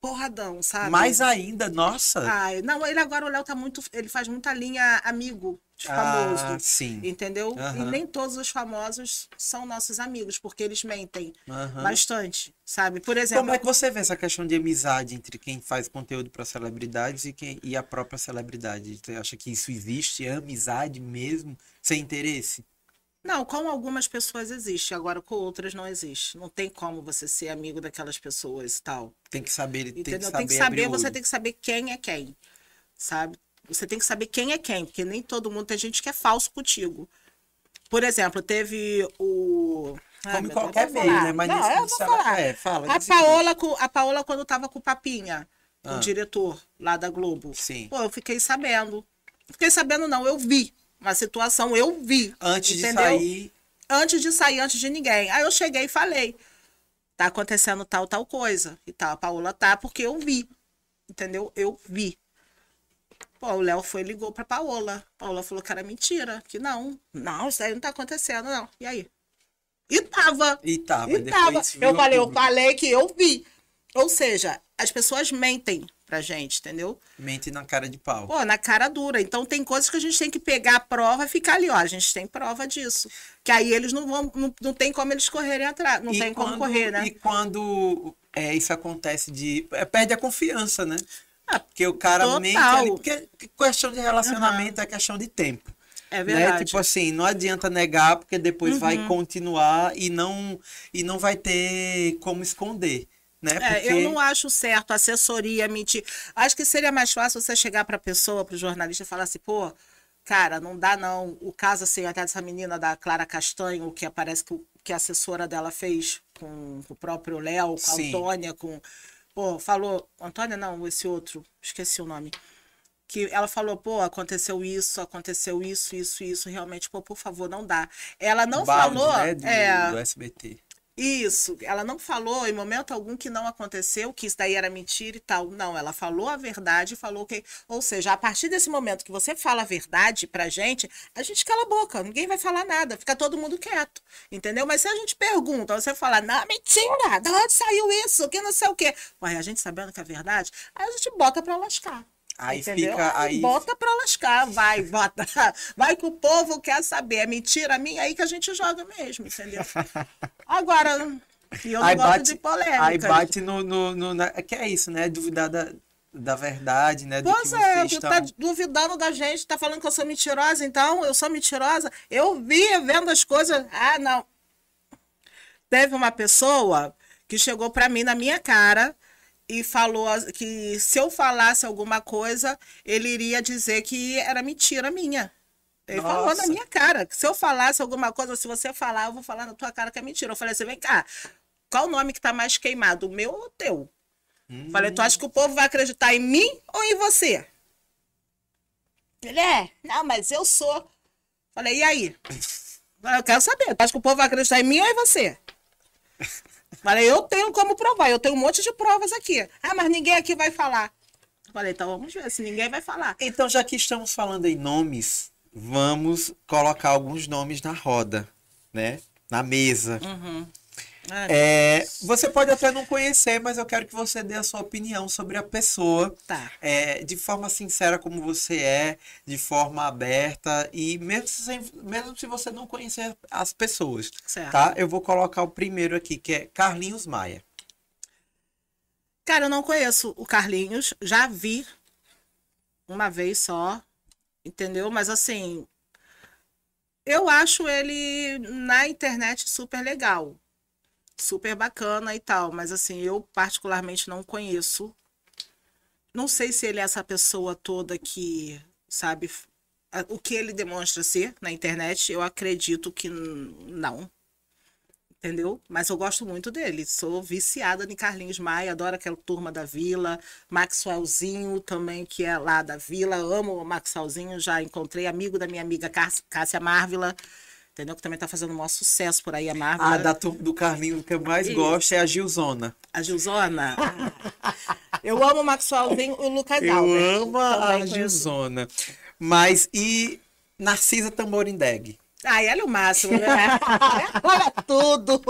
porradão, sabe? Mais ainda, nossa. Ai, não, ele agora o Léo tá muito. Ele faz muita linha amigo de famoso. Ah, sim. Entendeu? Aham. E nem todos os famosos são nossos amigos, porque eles mentem Aham. bastante, sabe? Por exemplo, Como é que você vê essa questão de amizade entre quem faz conteúdo para celebridades e, quem, e a própria celebridade? Você acha que isso existe? É amizade mesmo? Sem interesse? Não, com algumas pessoas existe, agora com outras não existe. Não tem como você ser amigo daquelas pessoas e tal. Tem que saber, tem que Entendeu? saber, Tem que saber, você tem que saber quem é quem, sabe? Você tem que saber quem é quem, porque nem todo mundo tem gente que é falso contigo. Por exemplo, teve o. Meu Deus, qualquer meio, né? Mas Não, nesse eu vou falar. É, fala. A. Paola, com- a Paola, quando tava com o Papinha, Ah. o diretor lá da Globo, Sim. pô, eu fiquei sabendo. Fiquei sabendo, não, eu vi. Uma situação, eu vi. Antes entendeu? de sair, Antes de sair, antes de ninguém. Aí eu cheguei e falei: tá acontecendo tal, tal coisa. E tal. A Paola tá, porque eu vi. Entendeu? Eu vi. Pô, o Léo foi e ligou pra Paola. Paola falou que era mentira, que não. Não, isso aí não tá acontecendo, não. E aí? E tava. e tava. E tava. Eu falei, eu falei que eu vi. Ou seja, as pessoas mentem pra gente, entendeu? Mente na cara de pau. Pô, na cara dura. Então tem coisas que a gente tem que pegar a prova e ficar ali, ó. A gente tem prova disso. Que aí eles não vão, não, não tem como eles correrem atrás. Não E tem como quando- correr, né? E quando é, isso acontece de. é, perde a confiança, né? Porque o cara total. mente ali. Porque questão de relacionamento é questão de tempo. É né? verdade. Uhum. Tipo assim, não adianta negar, porque depois vai continuar e não, e não vai ter como esconder. Né? É, Porque... eu não acho certo assessoria mentir. Acho que seria mais fácil você chegar para a pessoa, para o jornalista, e falar assim, pô, cara, não dá não. O caso assim, até dessa menina da Clara Castanho, que aparece que, que a assessora dela fez com, com o próprio Léo, com a Sim. Antônia, com. Pô, falou. Antônia não, esse outro, esqueci o nome. Que ela falou, pô, aconteceu isso, aconteceu isso, isso, isso, realmente, pô, por favor, não dá. Ela não Balde, falou. né, do, é, do SBT. Isso, ela não falou em momento algum que não aconteceu, que isso daí era mentira e tal. Não, ela falou a verdade, falou que. Ou seja, a partir desse momento que você fala a verdade pra gente, a gente cala a boca, ninguém vai falar nada, fica todo mundo quieto. Entendeu? Mas se a gente pergunta, você fala, não, mentira, de onde saiu isso? Que não sei o quê. Ué, a gente sabendo que é verdade, aí a gente bota pra lascar. Aí entendeu? fica. Aí, Bota pra lascar, vai, bota. Vai que o povo quer saber. É mentira minha aí que a gente joga mesmo, entendeu? Agora, e eu não aí gosto bate, de polêmica. aí bate no. no, no na- que é isso, né? Duvidar da, da verdade, né? Do Pois que é, tu estão. tá duvidando da gente, tá falando que eu sou mentirosa, então eu sou mentirosa. Eu via vendo as coisas. Ah, não. Teve uma pessoa que chegou pra mim na minha cara e falou que se eu falasse alguma coisa, ele iria dizer que era mentira minha. Ele falou na Nossa. minha cara. Se eu falasse alguma coisa, se você falar, eu vou falar na tua cara que é mentira. Eu falei assim: vem cá, qual o nome que tá mais queimado, o meu ou o teu? Hum. Falei, tu acha que o povo vai acreditar em mim ou em você? Ele é, não, mas eu sou. Falei, e aí? Eu quero saber, tu acha que o povo vai acreditar em mim ou em você? Falei, eu tenho como provar, eu tenho um monte de provas aqui. Ah, mas ninguém aqui vai falar. Falei, então vamos ver se ninguém vai falar. Então, já que estamos falando em nomes, vamos colocar alguns nomes na roda, né? Na mesa. Ah, É, você pode até não conhecer, mas eu quero que você dê a sua opinião sobre a pessoa, Tá. é, de forma sincera como você é, de forma aberta e mesmo, sem- mesmo se você não conhecer as pessoas, Certo. tá? Eu vou colocar o primeiro aqui, que é Carlinhos Maia. Cara, eu não conheço o Carlinhos, já vi uma vez só, entendeu? Mas assim, eu acho ele na internet super legal, super bacana e tal, mas assim, eu particularmente não conheço. Não sei se ele é essa pessoa toda que, sabe, o que ele demonstra ser na internet, eu acredito que não entendeu? Mas eu gosto muito dele. Sou viciada em Carlinhos Maia, adoro aquela turma da Vila. Maxwellzinho também, que é lá da Vila. Amo o Maxwellzinho, já encontrei amigo da minha amiga Cássia Marvila. Entendeu? Que também tá fazendo um maior sucesso por aí, a Marvila. Ah, da turma do Carlinhos, que eu mais Isso. gosto é a Gilzona. A Gilzona? eu amo o Maxwellzinho e o Lucas Eu amo a Gilzona. Mas e Narcisa Tamborindeg? Ai, ela é o máximo, né? ela é tudo.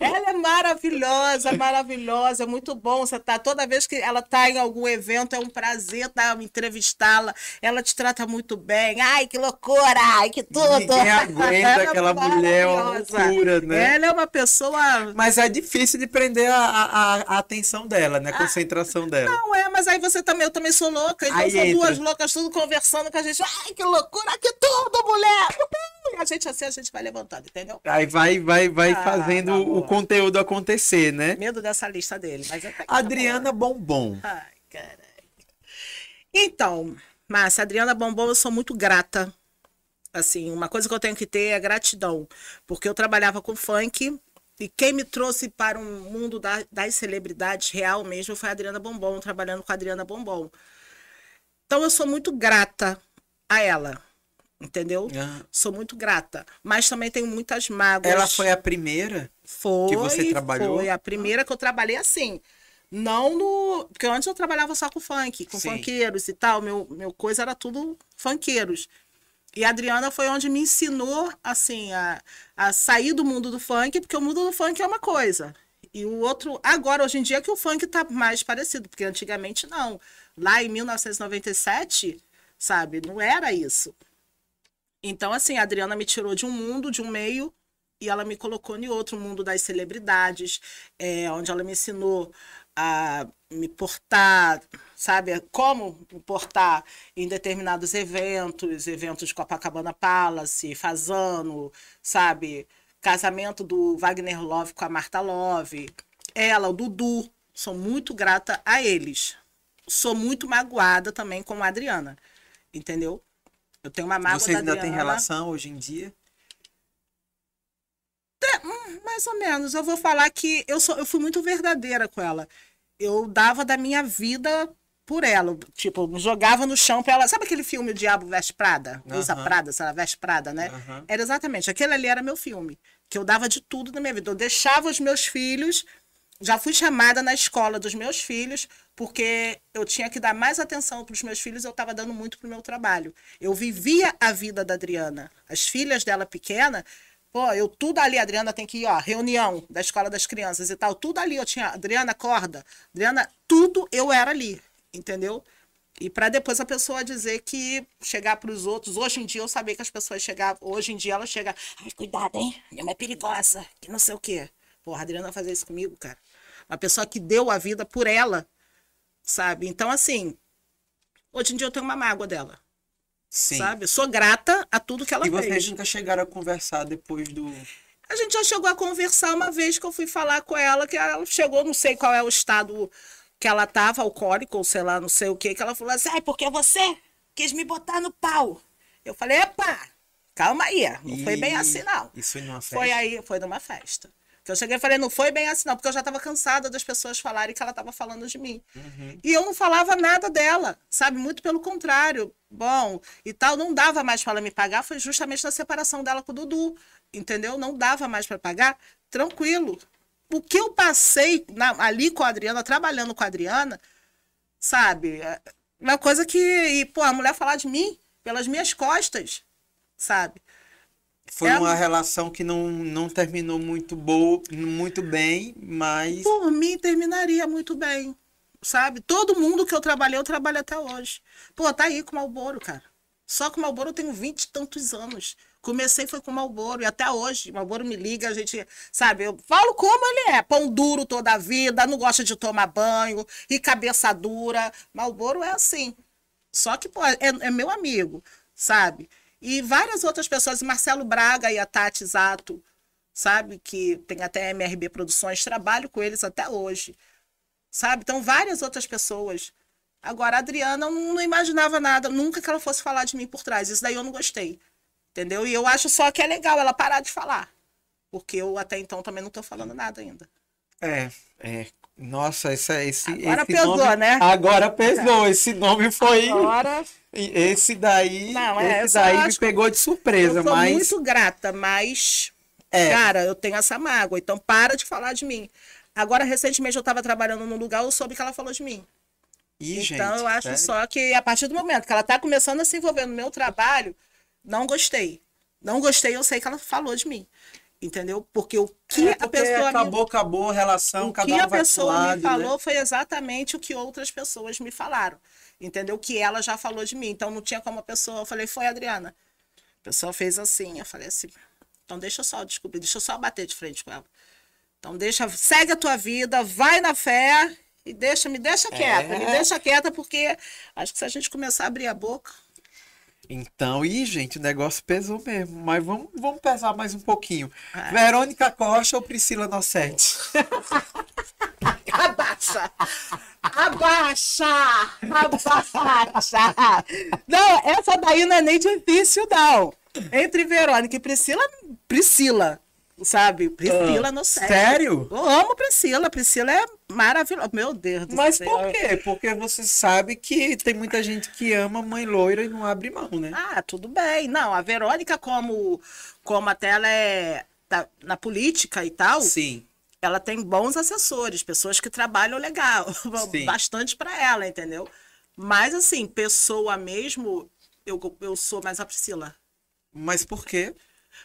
Ela é maravilhosa, maravilhosa, muito bom. Você tá toda vez que ela tá em algum evento, é um prazer tá, entrevistá-la. Ela te trata muito bem. Ai, que loucura! Ai, que tudo! Ninguém aguenta é aquela mulher, é uma loucura, né? Ela é uma pessoa. Mas é difícil de prender a, a, a atenção dela, né? A concentração dela. Não é, mas aí você também, eu também sou louca. Então aí são entra. duas loucas tudo conversando com a gente. Ai, que loucura! Que tudo, mulher! A gente assim, a gente vai levantando, entendeu? Aí vai, vai, vai ah, fazendo o conteúdo acontecer, né? Medo dessa lista dele. Mas tá Adriana Bombom. Ai, caralho. Então, Márcia, Adriana Bombom, eu sou muito grata. Assim, uma coisa que eu tenho que ter é gratidão. Porque eu trabalhava com funk e quem me trouxe para um mundo da, das celebridades real mesmo foi a Adriana Bombom, trabalhando com a Adriana Bombom. Então eu sou muito grata a ela entendeu? Ah. Sou muito grata, mas também tenho muitas mágoas. Ela foi a primeira foi, que você trabalhou? Foi a primeira que eu trabalhei assim. Não no. Porque antes eu trabalhava só com funk, com Sim. funkeiros e tal. Meu, meu coisa era tudo funkeiros. E a Adriana foi onde me ensinou, assim, a, a sair do mundo do funk, porque o mundo do funk é uma coisa. E o outro, agora, hoje em dia, que o funk tá mais parecido, porque antigamente não. Lá em 1997, sabe, não era isso. Então, assim, a Adriana me tirou de um mundo, de um meio, e ela me colocou em outro mundo das celebridades, é, onde ela me ensinou a me portar, sabe, como me portar em determinados eventos, eventos Copacabana Palace, Fazano, sabe, casamento do Wagner Love com a Marta Love, ela, o Dudu, sou muito grata a eles. Sou muito magoada também com a Adriana, entendeu? Eu tenho uma mágoa Você ainda tem relação hoje em dia? É, mais ou menos. Eu vou falar que eu, sou, eu fui muito verdadeira com ela. Eu dava da minha vida por ela. Tipo, me jogava no chão pra ela. Sabe aquele filme O Diabo Veste Prada? Uhum. Usa Prada, se ela veste Prada, né? Uhum. Era exatamente. Aquele ali era meu filme. Que eu dava de tudo na minha vida. Eu deixava os meus filhos. Já fui chamada na escola dos meus filhos porque eu tinha que dar mais atenção para os meus filhos, eu estava dando muito para o meu trabalho. Eu vivia a vida da Adriana. As filhas dela pequena, pô, eu tudo ali, a Adriana tem que ir, ó, reunião da escola das crianças e tal, tudo ali eu tinha, Adriana acorda, Adriana, tudo eu era ali, entendeu? E para depois a pessoa dizer que chegar para os outros, hoje em dia eu sabia que as pessoas chegavam, hoje em dia ela chega, ai, cuidado, hein? Minha mãe é perigosa, que não sei o quê. Porra, a Adriana fazer isso comigo, cara. Uma pessoa que deu a vida por ela, sabe? Então, assim, hoje em dia eu tenho uma mágoa dela. Sim. Sabe? sou grata a tudo que ela e fez. E vocês nunca chegaram a conversar depois do. A gente já chegou a conversar uma vez que eu fui falar com ela, que ela chegou, não sei qual é o estado que ela tava, alcoólico, ou sei lá, não sei o que, que ela falou assim, ai, porque você quis me botar no pau. Eu falei, epa, calma aí, não e... foi bem assim, não. Isso foi numa festa? Foi aí, foi numa festa. Que eu cheguei e falei, não foi bem assim, não, porque eu já estava cansada das pessoas falarem que ela estava falando de mim. Uhum. E eu não falava nada dela, sabe? Muito pelo contrário. Bom, e tal, não dava mais para ela me pagar, foi justamente na separação dela com o Dudu, entendeu? Não dava mais para pagar, tranquilo. O que eu passei na, ali com a Adriana, trabalhando com a Adriana, sabe? É uma coisa que, e, pô, a mulher falar de mim pelas minhas costas, sabe? Foi é uma relação que não, não terminou muito boa, muito bem, mas. Por mim, terminaria muito bem. Sabe? Todo mundo que eu trabalhei, eu trabalho até hoje. Pô, tá aí com o Malboro, cara. Só que o Malboro eu tenho 20 e tantos anos. Comecei foi com o Malboro e até hoje. Malboro me liga, a gente, sabe, eu falo como ele é. Pão duro toda a vida, não gosta de tomar banho e cabeça dura. Malboro é assim. Só que, pô, é, é meu amigo, sabe? E várias outras pessoas, Marcelo Braga e a Tati Zato, sabe? Que tem até MRB Produções, trabalho com eles até hoje, sabe? Então, várias outras pessoas. Agora, a Adriana, não imaginava nada, nunca que ela fosse falar de mim por trás. Isso daí eu não gostei, entendeu? E eu acho só que é legal ela parar de falar, porque eu até então também não estou falando nada ainda. É, é. Nossa, esse, esse, Agora esse pesou, nome, né? Agora pesou. Esse nome foi. Agora, Esse daí. Não, é, esse daí me pegou de surpresa, eu sou mas. muito grata, mas É. Cara, eu tenho essa mágoa, então para de falar de mim. Agora, recentemente, eu estava trabalhando num lugar, eu soube que ela falou de mim. Ih, gente, então, eu acho só que a partir do momento que ela está começando a se envolver no meu trabalho, não gostei. Não gostei, eu sei que ela falou de mim. Entendeu? Porque o que É, a pessoa me acabou, acabou a relação, o cada que um a pessoa lado, me né? falou foi exatamente o que outras pessoas me falaram. Entendeu? Que ela já falou de mim. Então não tinha como a pessoa. Eu falei, foi, Adriana. A pessoa fez assim. Eu falei assim. Então deixa eu só descobrir, deixa eu só bater de frente com ela. Então deixa, segue a tua vida, vai na fé e deixa, me deixa quieta, É. me deixa quieta, porque acho que se a gente começar a abrir a boca. Então, ih, gente, o negócio pesou mesmo. Mas vamos, vamos pesar mais um pouquinho. É. Verônica Costa ou Priscila Nocete? Abaixa! Abaixa! Abaixa! Não, essa daí não é nem difícil, não. Entre Verônica e Priscila, Priscila, sabe? Priscila no sério. Sério? Eu amo Priscila. Priscila é maravilhosa. Meu Deus do Mas céu. por quê? Porque você sabe que tem muita gente que ama mãe loira e não abre mão, né? Ah, tudo bem. Não, a Verônica, como, como até ela é da- na política e tal, Sim. ela tem bons assessores, pessoas que trabalham legal, Sim. bastante para ela, entendeu? Mas assim, pessoa mesmo, eu, eu sou mais a Priscila. Mas por quê?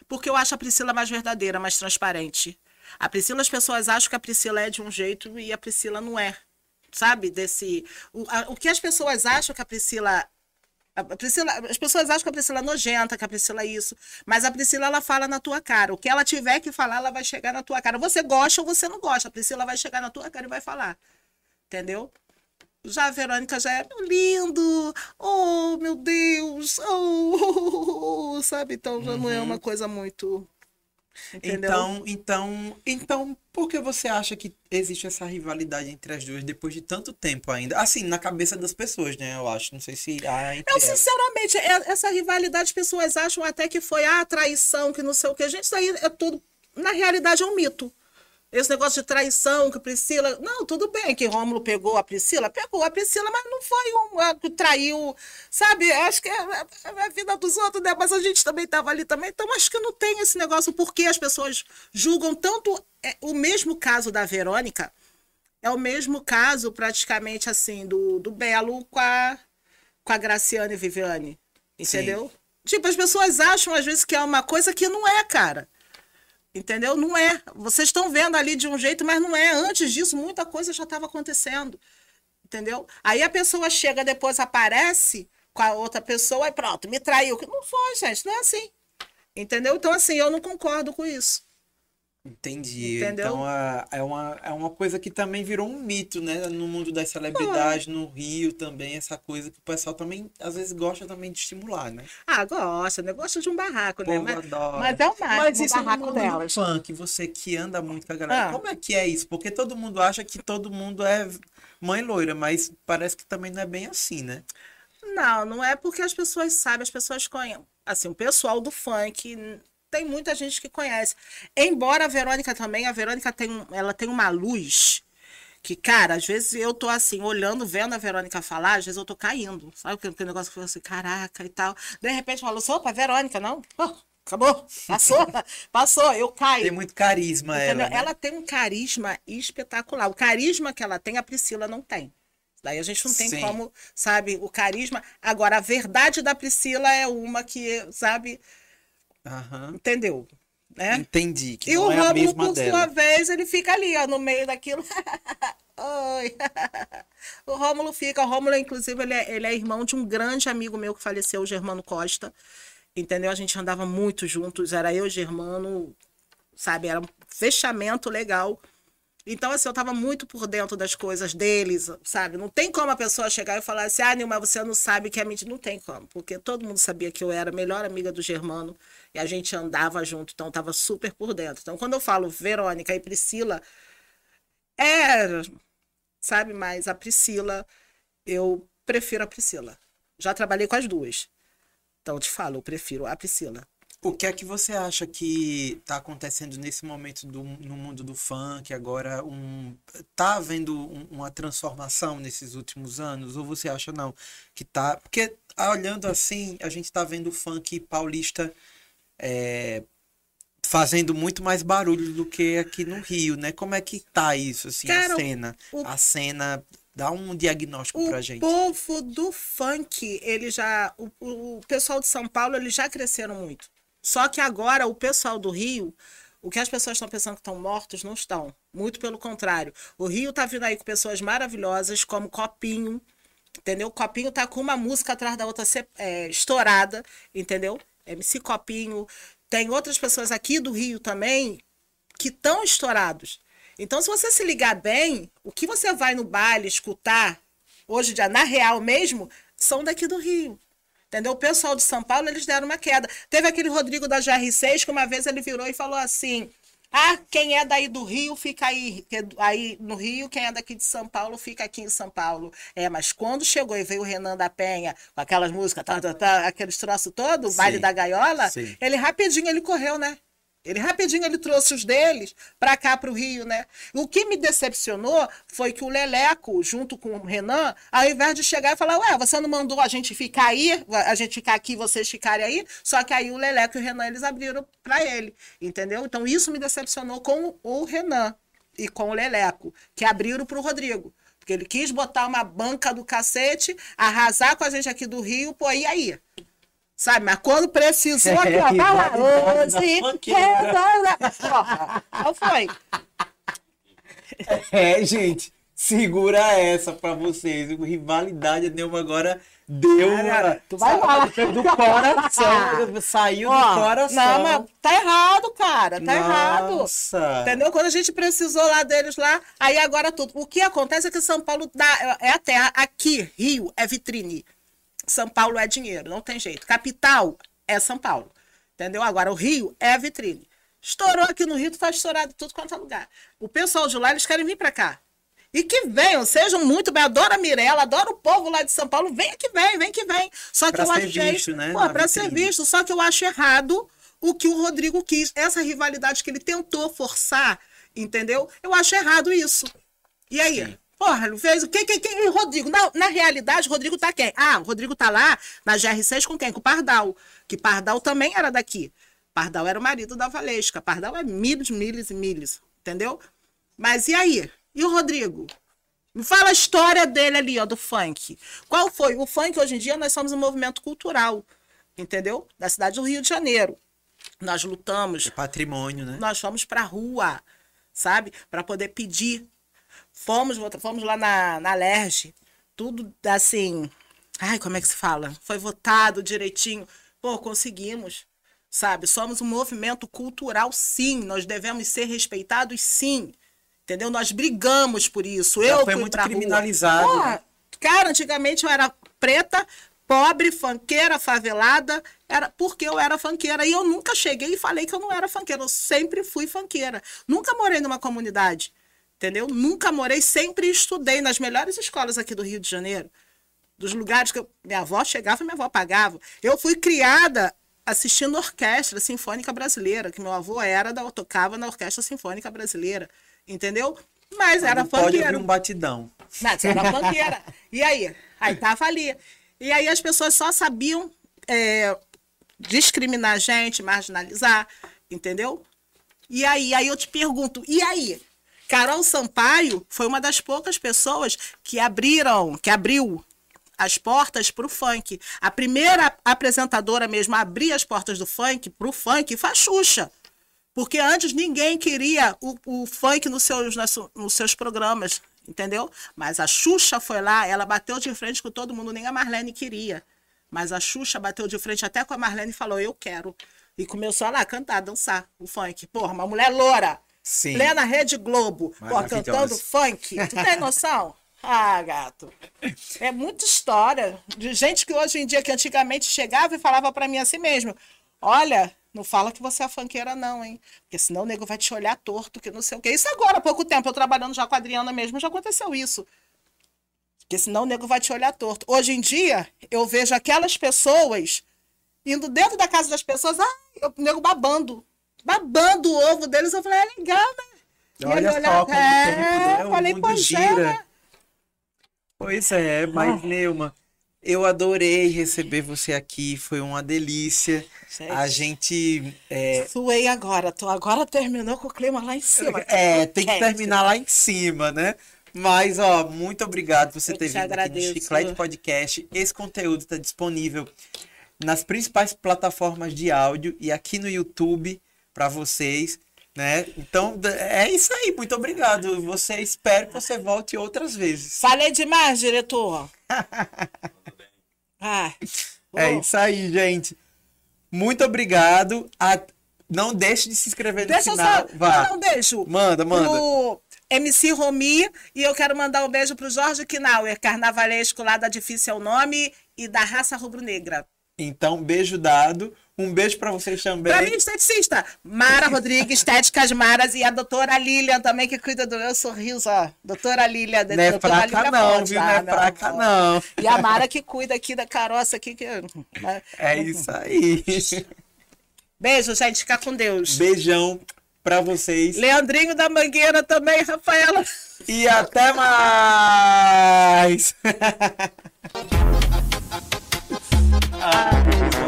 Porque eu acho a Priscila mais verdadeira, mais transparente. A Priscila, as pessoas acham que a Priscila é de um jeito e a Priscila não é. Sabe? Desse. O, a- o que as pessoas acham que a Priscila. A Priscila, as pessoas acham que a Priscila é nojenta, que a Priscila é isso. Mas a Priscila, ela fala na tua cara. O que ela tiver que falar, ela vai chegar na tua cara. Você gosta ou você não gosta. A Priscila vai chegar na tua cara e vai falar. Entendeu? Já a Verônica já é lindo, oh meu Deus, oh, sabe? Então já não é uma coisa muito. Entendeu? Então, então, então, por que você acha que existe essa rivalidade entre as duas depois de tanto tempo ainda? Assim, na cabeça das pessoas, né? Eu acho. Não sei se entre Eu, sinceramente, é- essa rivalidade, as pessoas acham até que foi a traição, que não sei o que. Gente, isso aí é tudo. Na realidade, é um mito. Esse negócio de traição, que Priscila. Não, tudo bem que Rômulo pegou a Priscila, pegou a Priscila, mas não foi um que traiu. Sabe? Acho que é, é- é a vida dos outros, né? Mas a gente também estava ali também. Então, acho que não tem esse negócio, porque as pessoas julgam tanto. é, o mesmo caso da Verônica é o mesmo caso, praticamente, assim, do, do Belo com a, com a Graciane e Viviane. Entendeu? Tipo, as pessoas acham, às vezes, que é uma coisa que não é, cara. Entendeu? Não é. Vocês estão vendo ali de um jeito, mas não é. Antes disso, muita coisa já estava acontecendo. Entendeu? Aí a pessoa chega, depois aparece com a outra pessoa e pronto, me traiu. Não foi, gente, não é assim. Entendeu? Então, assim, eu não concordo com isso. Entendi. Entendeu? Então a- é uma, é uma coisa que também virou um mito, né? No mundo das celebridades, no Rio também, essa coisa que o pessoal também, às vezes, gosta também de estimular, né? Ah, gosta, né? Gosta de um barraco, O né? Mas, adora. mas é o máximo, Mas isso no barraco delas. funk, você que anda muito com a galera, Ah. como é que é isso? Porque todo mundo acha que todo mundo é mãe loira, mas parece que também não é bem assim, né? Não, não é porque as pessoas sabem, as pessoas conhecem. Assim, o pessoal do funk tem muita gente que conhece. Embora a Verônica também, a Verônica tem, ela tem uma luz que, cara, às vezes eu tô assim, olhando, vendo a Verônica falar, às vezes eu tô caindo. Sabe aquele aquele negócio que eu assim, caraca e tal. De repente eu falo, opa, Verônica, não? Oh, acabou, passou, passou, eu caio. Tem muito carisma Entendeu? ela, né? Ela tem um carisma espetacular. O carisma que ela tem, a Priscila não tem. Daí a gente não tem Sim. como, sabe, o carisma. Agora, a verdade da Priscila é uma que, sabe, Aham. entendeu? né? Entendi. Que E o é Rômulo, por dela. sua vez, ele fica ali, ó, no meio daquilo. Oi. O Rômulo fica. O Rômulo, inclusive, ele é, ele é irmão de um grande amigo meu que faleceu, o Germano Costa. Entendeu? A gente andava muito juntos, era eu e o Germano, sabe? Era um fechamento legal. Então, assim, eu tava muito por dentro das coisas deles, sabe? Não tem como a pessoa chegar e falar assim, ah, Nilma, você não sabe que é mentira. Não tem como, porque todo mundo sabia que eu era a melhor amiga do Germano e a gente andava junto, então tava super por dentro. Então, quando eu falo Verônica e Priscila, é, sabe? Mas a Priscila, eu prefiro a Priscila. Já trabalhei com as duas. Então, eu te falo, eu prefiro a Priscila. O que é que você acha que tá acontecendo nesse momento do, no mundo do funk agora? Um, tá havendo um- uma transformação nesses últimos anos? Ou você acha não? Que tá. Porque ah, olhando assim, a gente tá vendo o funk paulista é, fazendo muito mais barulho do que aqui no Rio, né? Como é que tá isso, assim, Cara, a cena? o- A cena. Dá um diagnóstico O pra gente. povo do funk, ele já. O, o pessoal de São Paulo, eles já cresceram muito. Só que agora o pessoal do Rio, o que as pessoas estão pensando que estão mortos, não estão. Muito pelo contrário. O Rio tá vindo aí com pessoas maravilhosas, como Copinho, entendeu? Copinho tá com uma música atrás da outra é, estourada, entendeu? MC Copinho. Tem outras pessoas aqui do Rio também que estão estourados. Então, se você se ligar bem, o que você vai no baile escutar, hoje em dia, na real mesmo, são daqui do Rio. Entendeu? O pessoal de São Paulo, eles deram uma queda. Teve aquele Rodrigo da GR6 que uma vez ele virou e falou assim: Ah, quem é daí do Rio fica aí. Aí no Rio, quem é daqui de São Paulo fica aqui em São Paulo. É, mas quando chegou e veio o Renan da Penha com aquelas músicas, tá, tá, tá, aqueles troços todos, o baile da gaiola, sim. ele rapidinho ele correu, né? Ele rapidinho ele trouxe os deles para cá para o Rio, né? O que me decepcionou foi que o Leleco, junto com o Renan, ao invés de chegar e falar, ué, você não mandou a gente ficar aí, a gente ficar aqui, vocês ficarem aí, só que aí o Leleco e o Renan eles abriram para ele, entendeu? Então isso me decepcionou com o Renan e com o Leleco, que abriram para o Rodrigo. Porque ele quis botar uma banca do cacete, arrasar com a gente aqui do Rio, pô, e aí? Sabe, mas quando precisou, aqui, ó, rivalidade da hoje. Ó, Qual foi? É, gente, segura essa pra vocês. Rivalidade, Neuma agora deu Cara, tu vai lá. Do coração, saiu do Ó, coração. Não, mas tá errado, cara, tá errado. Nossa. Entendeu? Quando a gente precisou lá deles lá, aí agora tudo. O que acontece é que São Paulo dá, é a terra. Aqui, Rio, é vitrine. São Paulo é dinheiro, não tem jeito. Capital é São Paulo. Entendeu? Agora, o Rio é vitrine. Estourou aqui no Rio, tu tá estourado tudo quanto é lugar. O pessoal de lá, eles querem vir pra cá. E que venham, sejam muito bem. Adoro a Mirella, adoro o povo lá de São Paulo. Venha que vem, vem que vem. Só que Pra eu ser achei. visto, né, Pô, pra ser visto. Só que eu acho errado o que o Rodrigo quis. Essa rivalidade que ele tentou forçar, entendeu? Eu acho errado isso. E aí? Sim. Porra, ele fez o que, que, que e o Rodrigo? Na, na realidade, o Rodrigo tá quem? Ah, o Rodrigo tá lá na GR6 com quem? Com o Pardal. Que Pardal também era daqui. Pardal era o marido da Valesca. Pardal é milhos, milhos e milhos. Entendeu? Mas e aí? E o Rodrigo? Me fala a história dele ali, ó, do funk. Qual foi? O funk, hoje em dia, nós somos um movimento cultural, entendeu? Da cidade do Rio de Janeiro. Nós lutamos, É patrimônio, né? nós fomos pra rua, sabe? Para poder pedir. Fomos, fomos lá na, na Lerge, tudo assim. Ai, como é que se fala? Foi votado direitinho. Pô, conseguimos, sabe? Somos um movimento cultural, sim. Nós devemos ser respeitados, sim. Entendeu? Nós brigamos por isso. Já eu foi muito criminalizado, Porra, né? Cara, antigamente eu era preta, pobre, fanqueira, favelada, era porque eu era fanqueira. E eu nunca cheguei e falei que eu não era fanqueira. Eu sempre fui fanqueira. Nunca morei numa comunidade. Entendeu? Nunca morei, sempre estudei nas melhores escolas aqui do Rio de Janeiro. Dos lugares que eu- minha avó chegava e minha avó pagava. Eu fui criada assistindo orquestra sinfônica brasileira, que meu avô era da tocava na orquestra sinfônica brasileira, entendeu? Mas era Não pode ouvir um batidão. Mas era funkeira. E aí? Aí tava ali. E aí as pessoas só sabiam é, discriminar a gente, marginalizar, entendeu? E aí, aí eu te pergunto, e aí? Carol Sampaio foi uma das poucas pessoas que abriram, que abriu as portas para o funk. A primeira apresentadora mesmo a abrir as portas do funk para o funk foi a Xuxa. Porque antes ninguém queria o, o funk nos seus, nos seus programas, entendeu? Mas a Xuxa foi lá, ela bateu de frente com todo mundo, nem a Marlene queria. Mas a Xuxa bateu de frente até com a Marlene e falou: Eu quero. E começou lá a cantar, dançar o funk. Porra, uma mulher loura, Sim. plena Rede Globo, porra, cantando funk. Tu tem noção? Ah, gato. É muita história de gente que hoje em dia, que antigamente chegava e falava para mim assim mesmo: Olha, não fala que você é funkeira, não, hein? Porque senão o nego vai te olhar torto, que não sei o quê. Isso agora, há pouco tempo, eu trabalhando já com a Adriana mesmo, já aconteceu isso. Porque senão o nego vai te olhar torto. Hoje em dia, eu vejo aquelas pessoas indo dentro da casa das pessoas, ah, o nego babando. Babando o ovo deles. Eu falei, é legal, né? E Olha só olhava, como é, o tempo, né? O falei, mundo gira. É, né? Pois é, mas ah. Neuma, eu adorei receber você aqui, foi uma delícia. Gente, a gente. É... Suei agora, tô, agora terminou com o clima lá em cima. É, tem que terminar lá em cima, né? Mas, ó, muito obrigado por você eu ter vindo agradeço. aqui no Chiclete Podcast. Esse conteúdo está disponível nas principais plataformas de áudio e aqui no YouTube para vocês, né? Então, é isso aí. Muito obrigado. Você espero que você volte outras vezes. Falei demais, diretor. ah, é isso aí, gente. Muito obrigado. A... Não deixe de se inscrever Deixa no canal. Só... Vá. Não, um beijo. Manda, manda. Pro MC Romi. E eu quero mandar um beijo pro Jorge Knauer, carnavalesco lá da Difícil é Nome e da Raça Rubro-Negra. Então, beijo dado. Um beijo para vocês também. Para mim, esteticista, Mara Rodrigues, Estéticas Maras, e a doutora Lilian também, que cuida do meu sorriso, ó. Doutora Lilian. Não é fraca Lilian não, Ponte, viu? Não é né? fraca não. E a Mara que cuida aqui da caroça aqui. Que... Né? É isso aí. Beijo, gente. Fica com Deus. Beijão para vocês. Leandrinho da Mangueira também, Rafaela. E até mais! ah.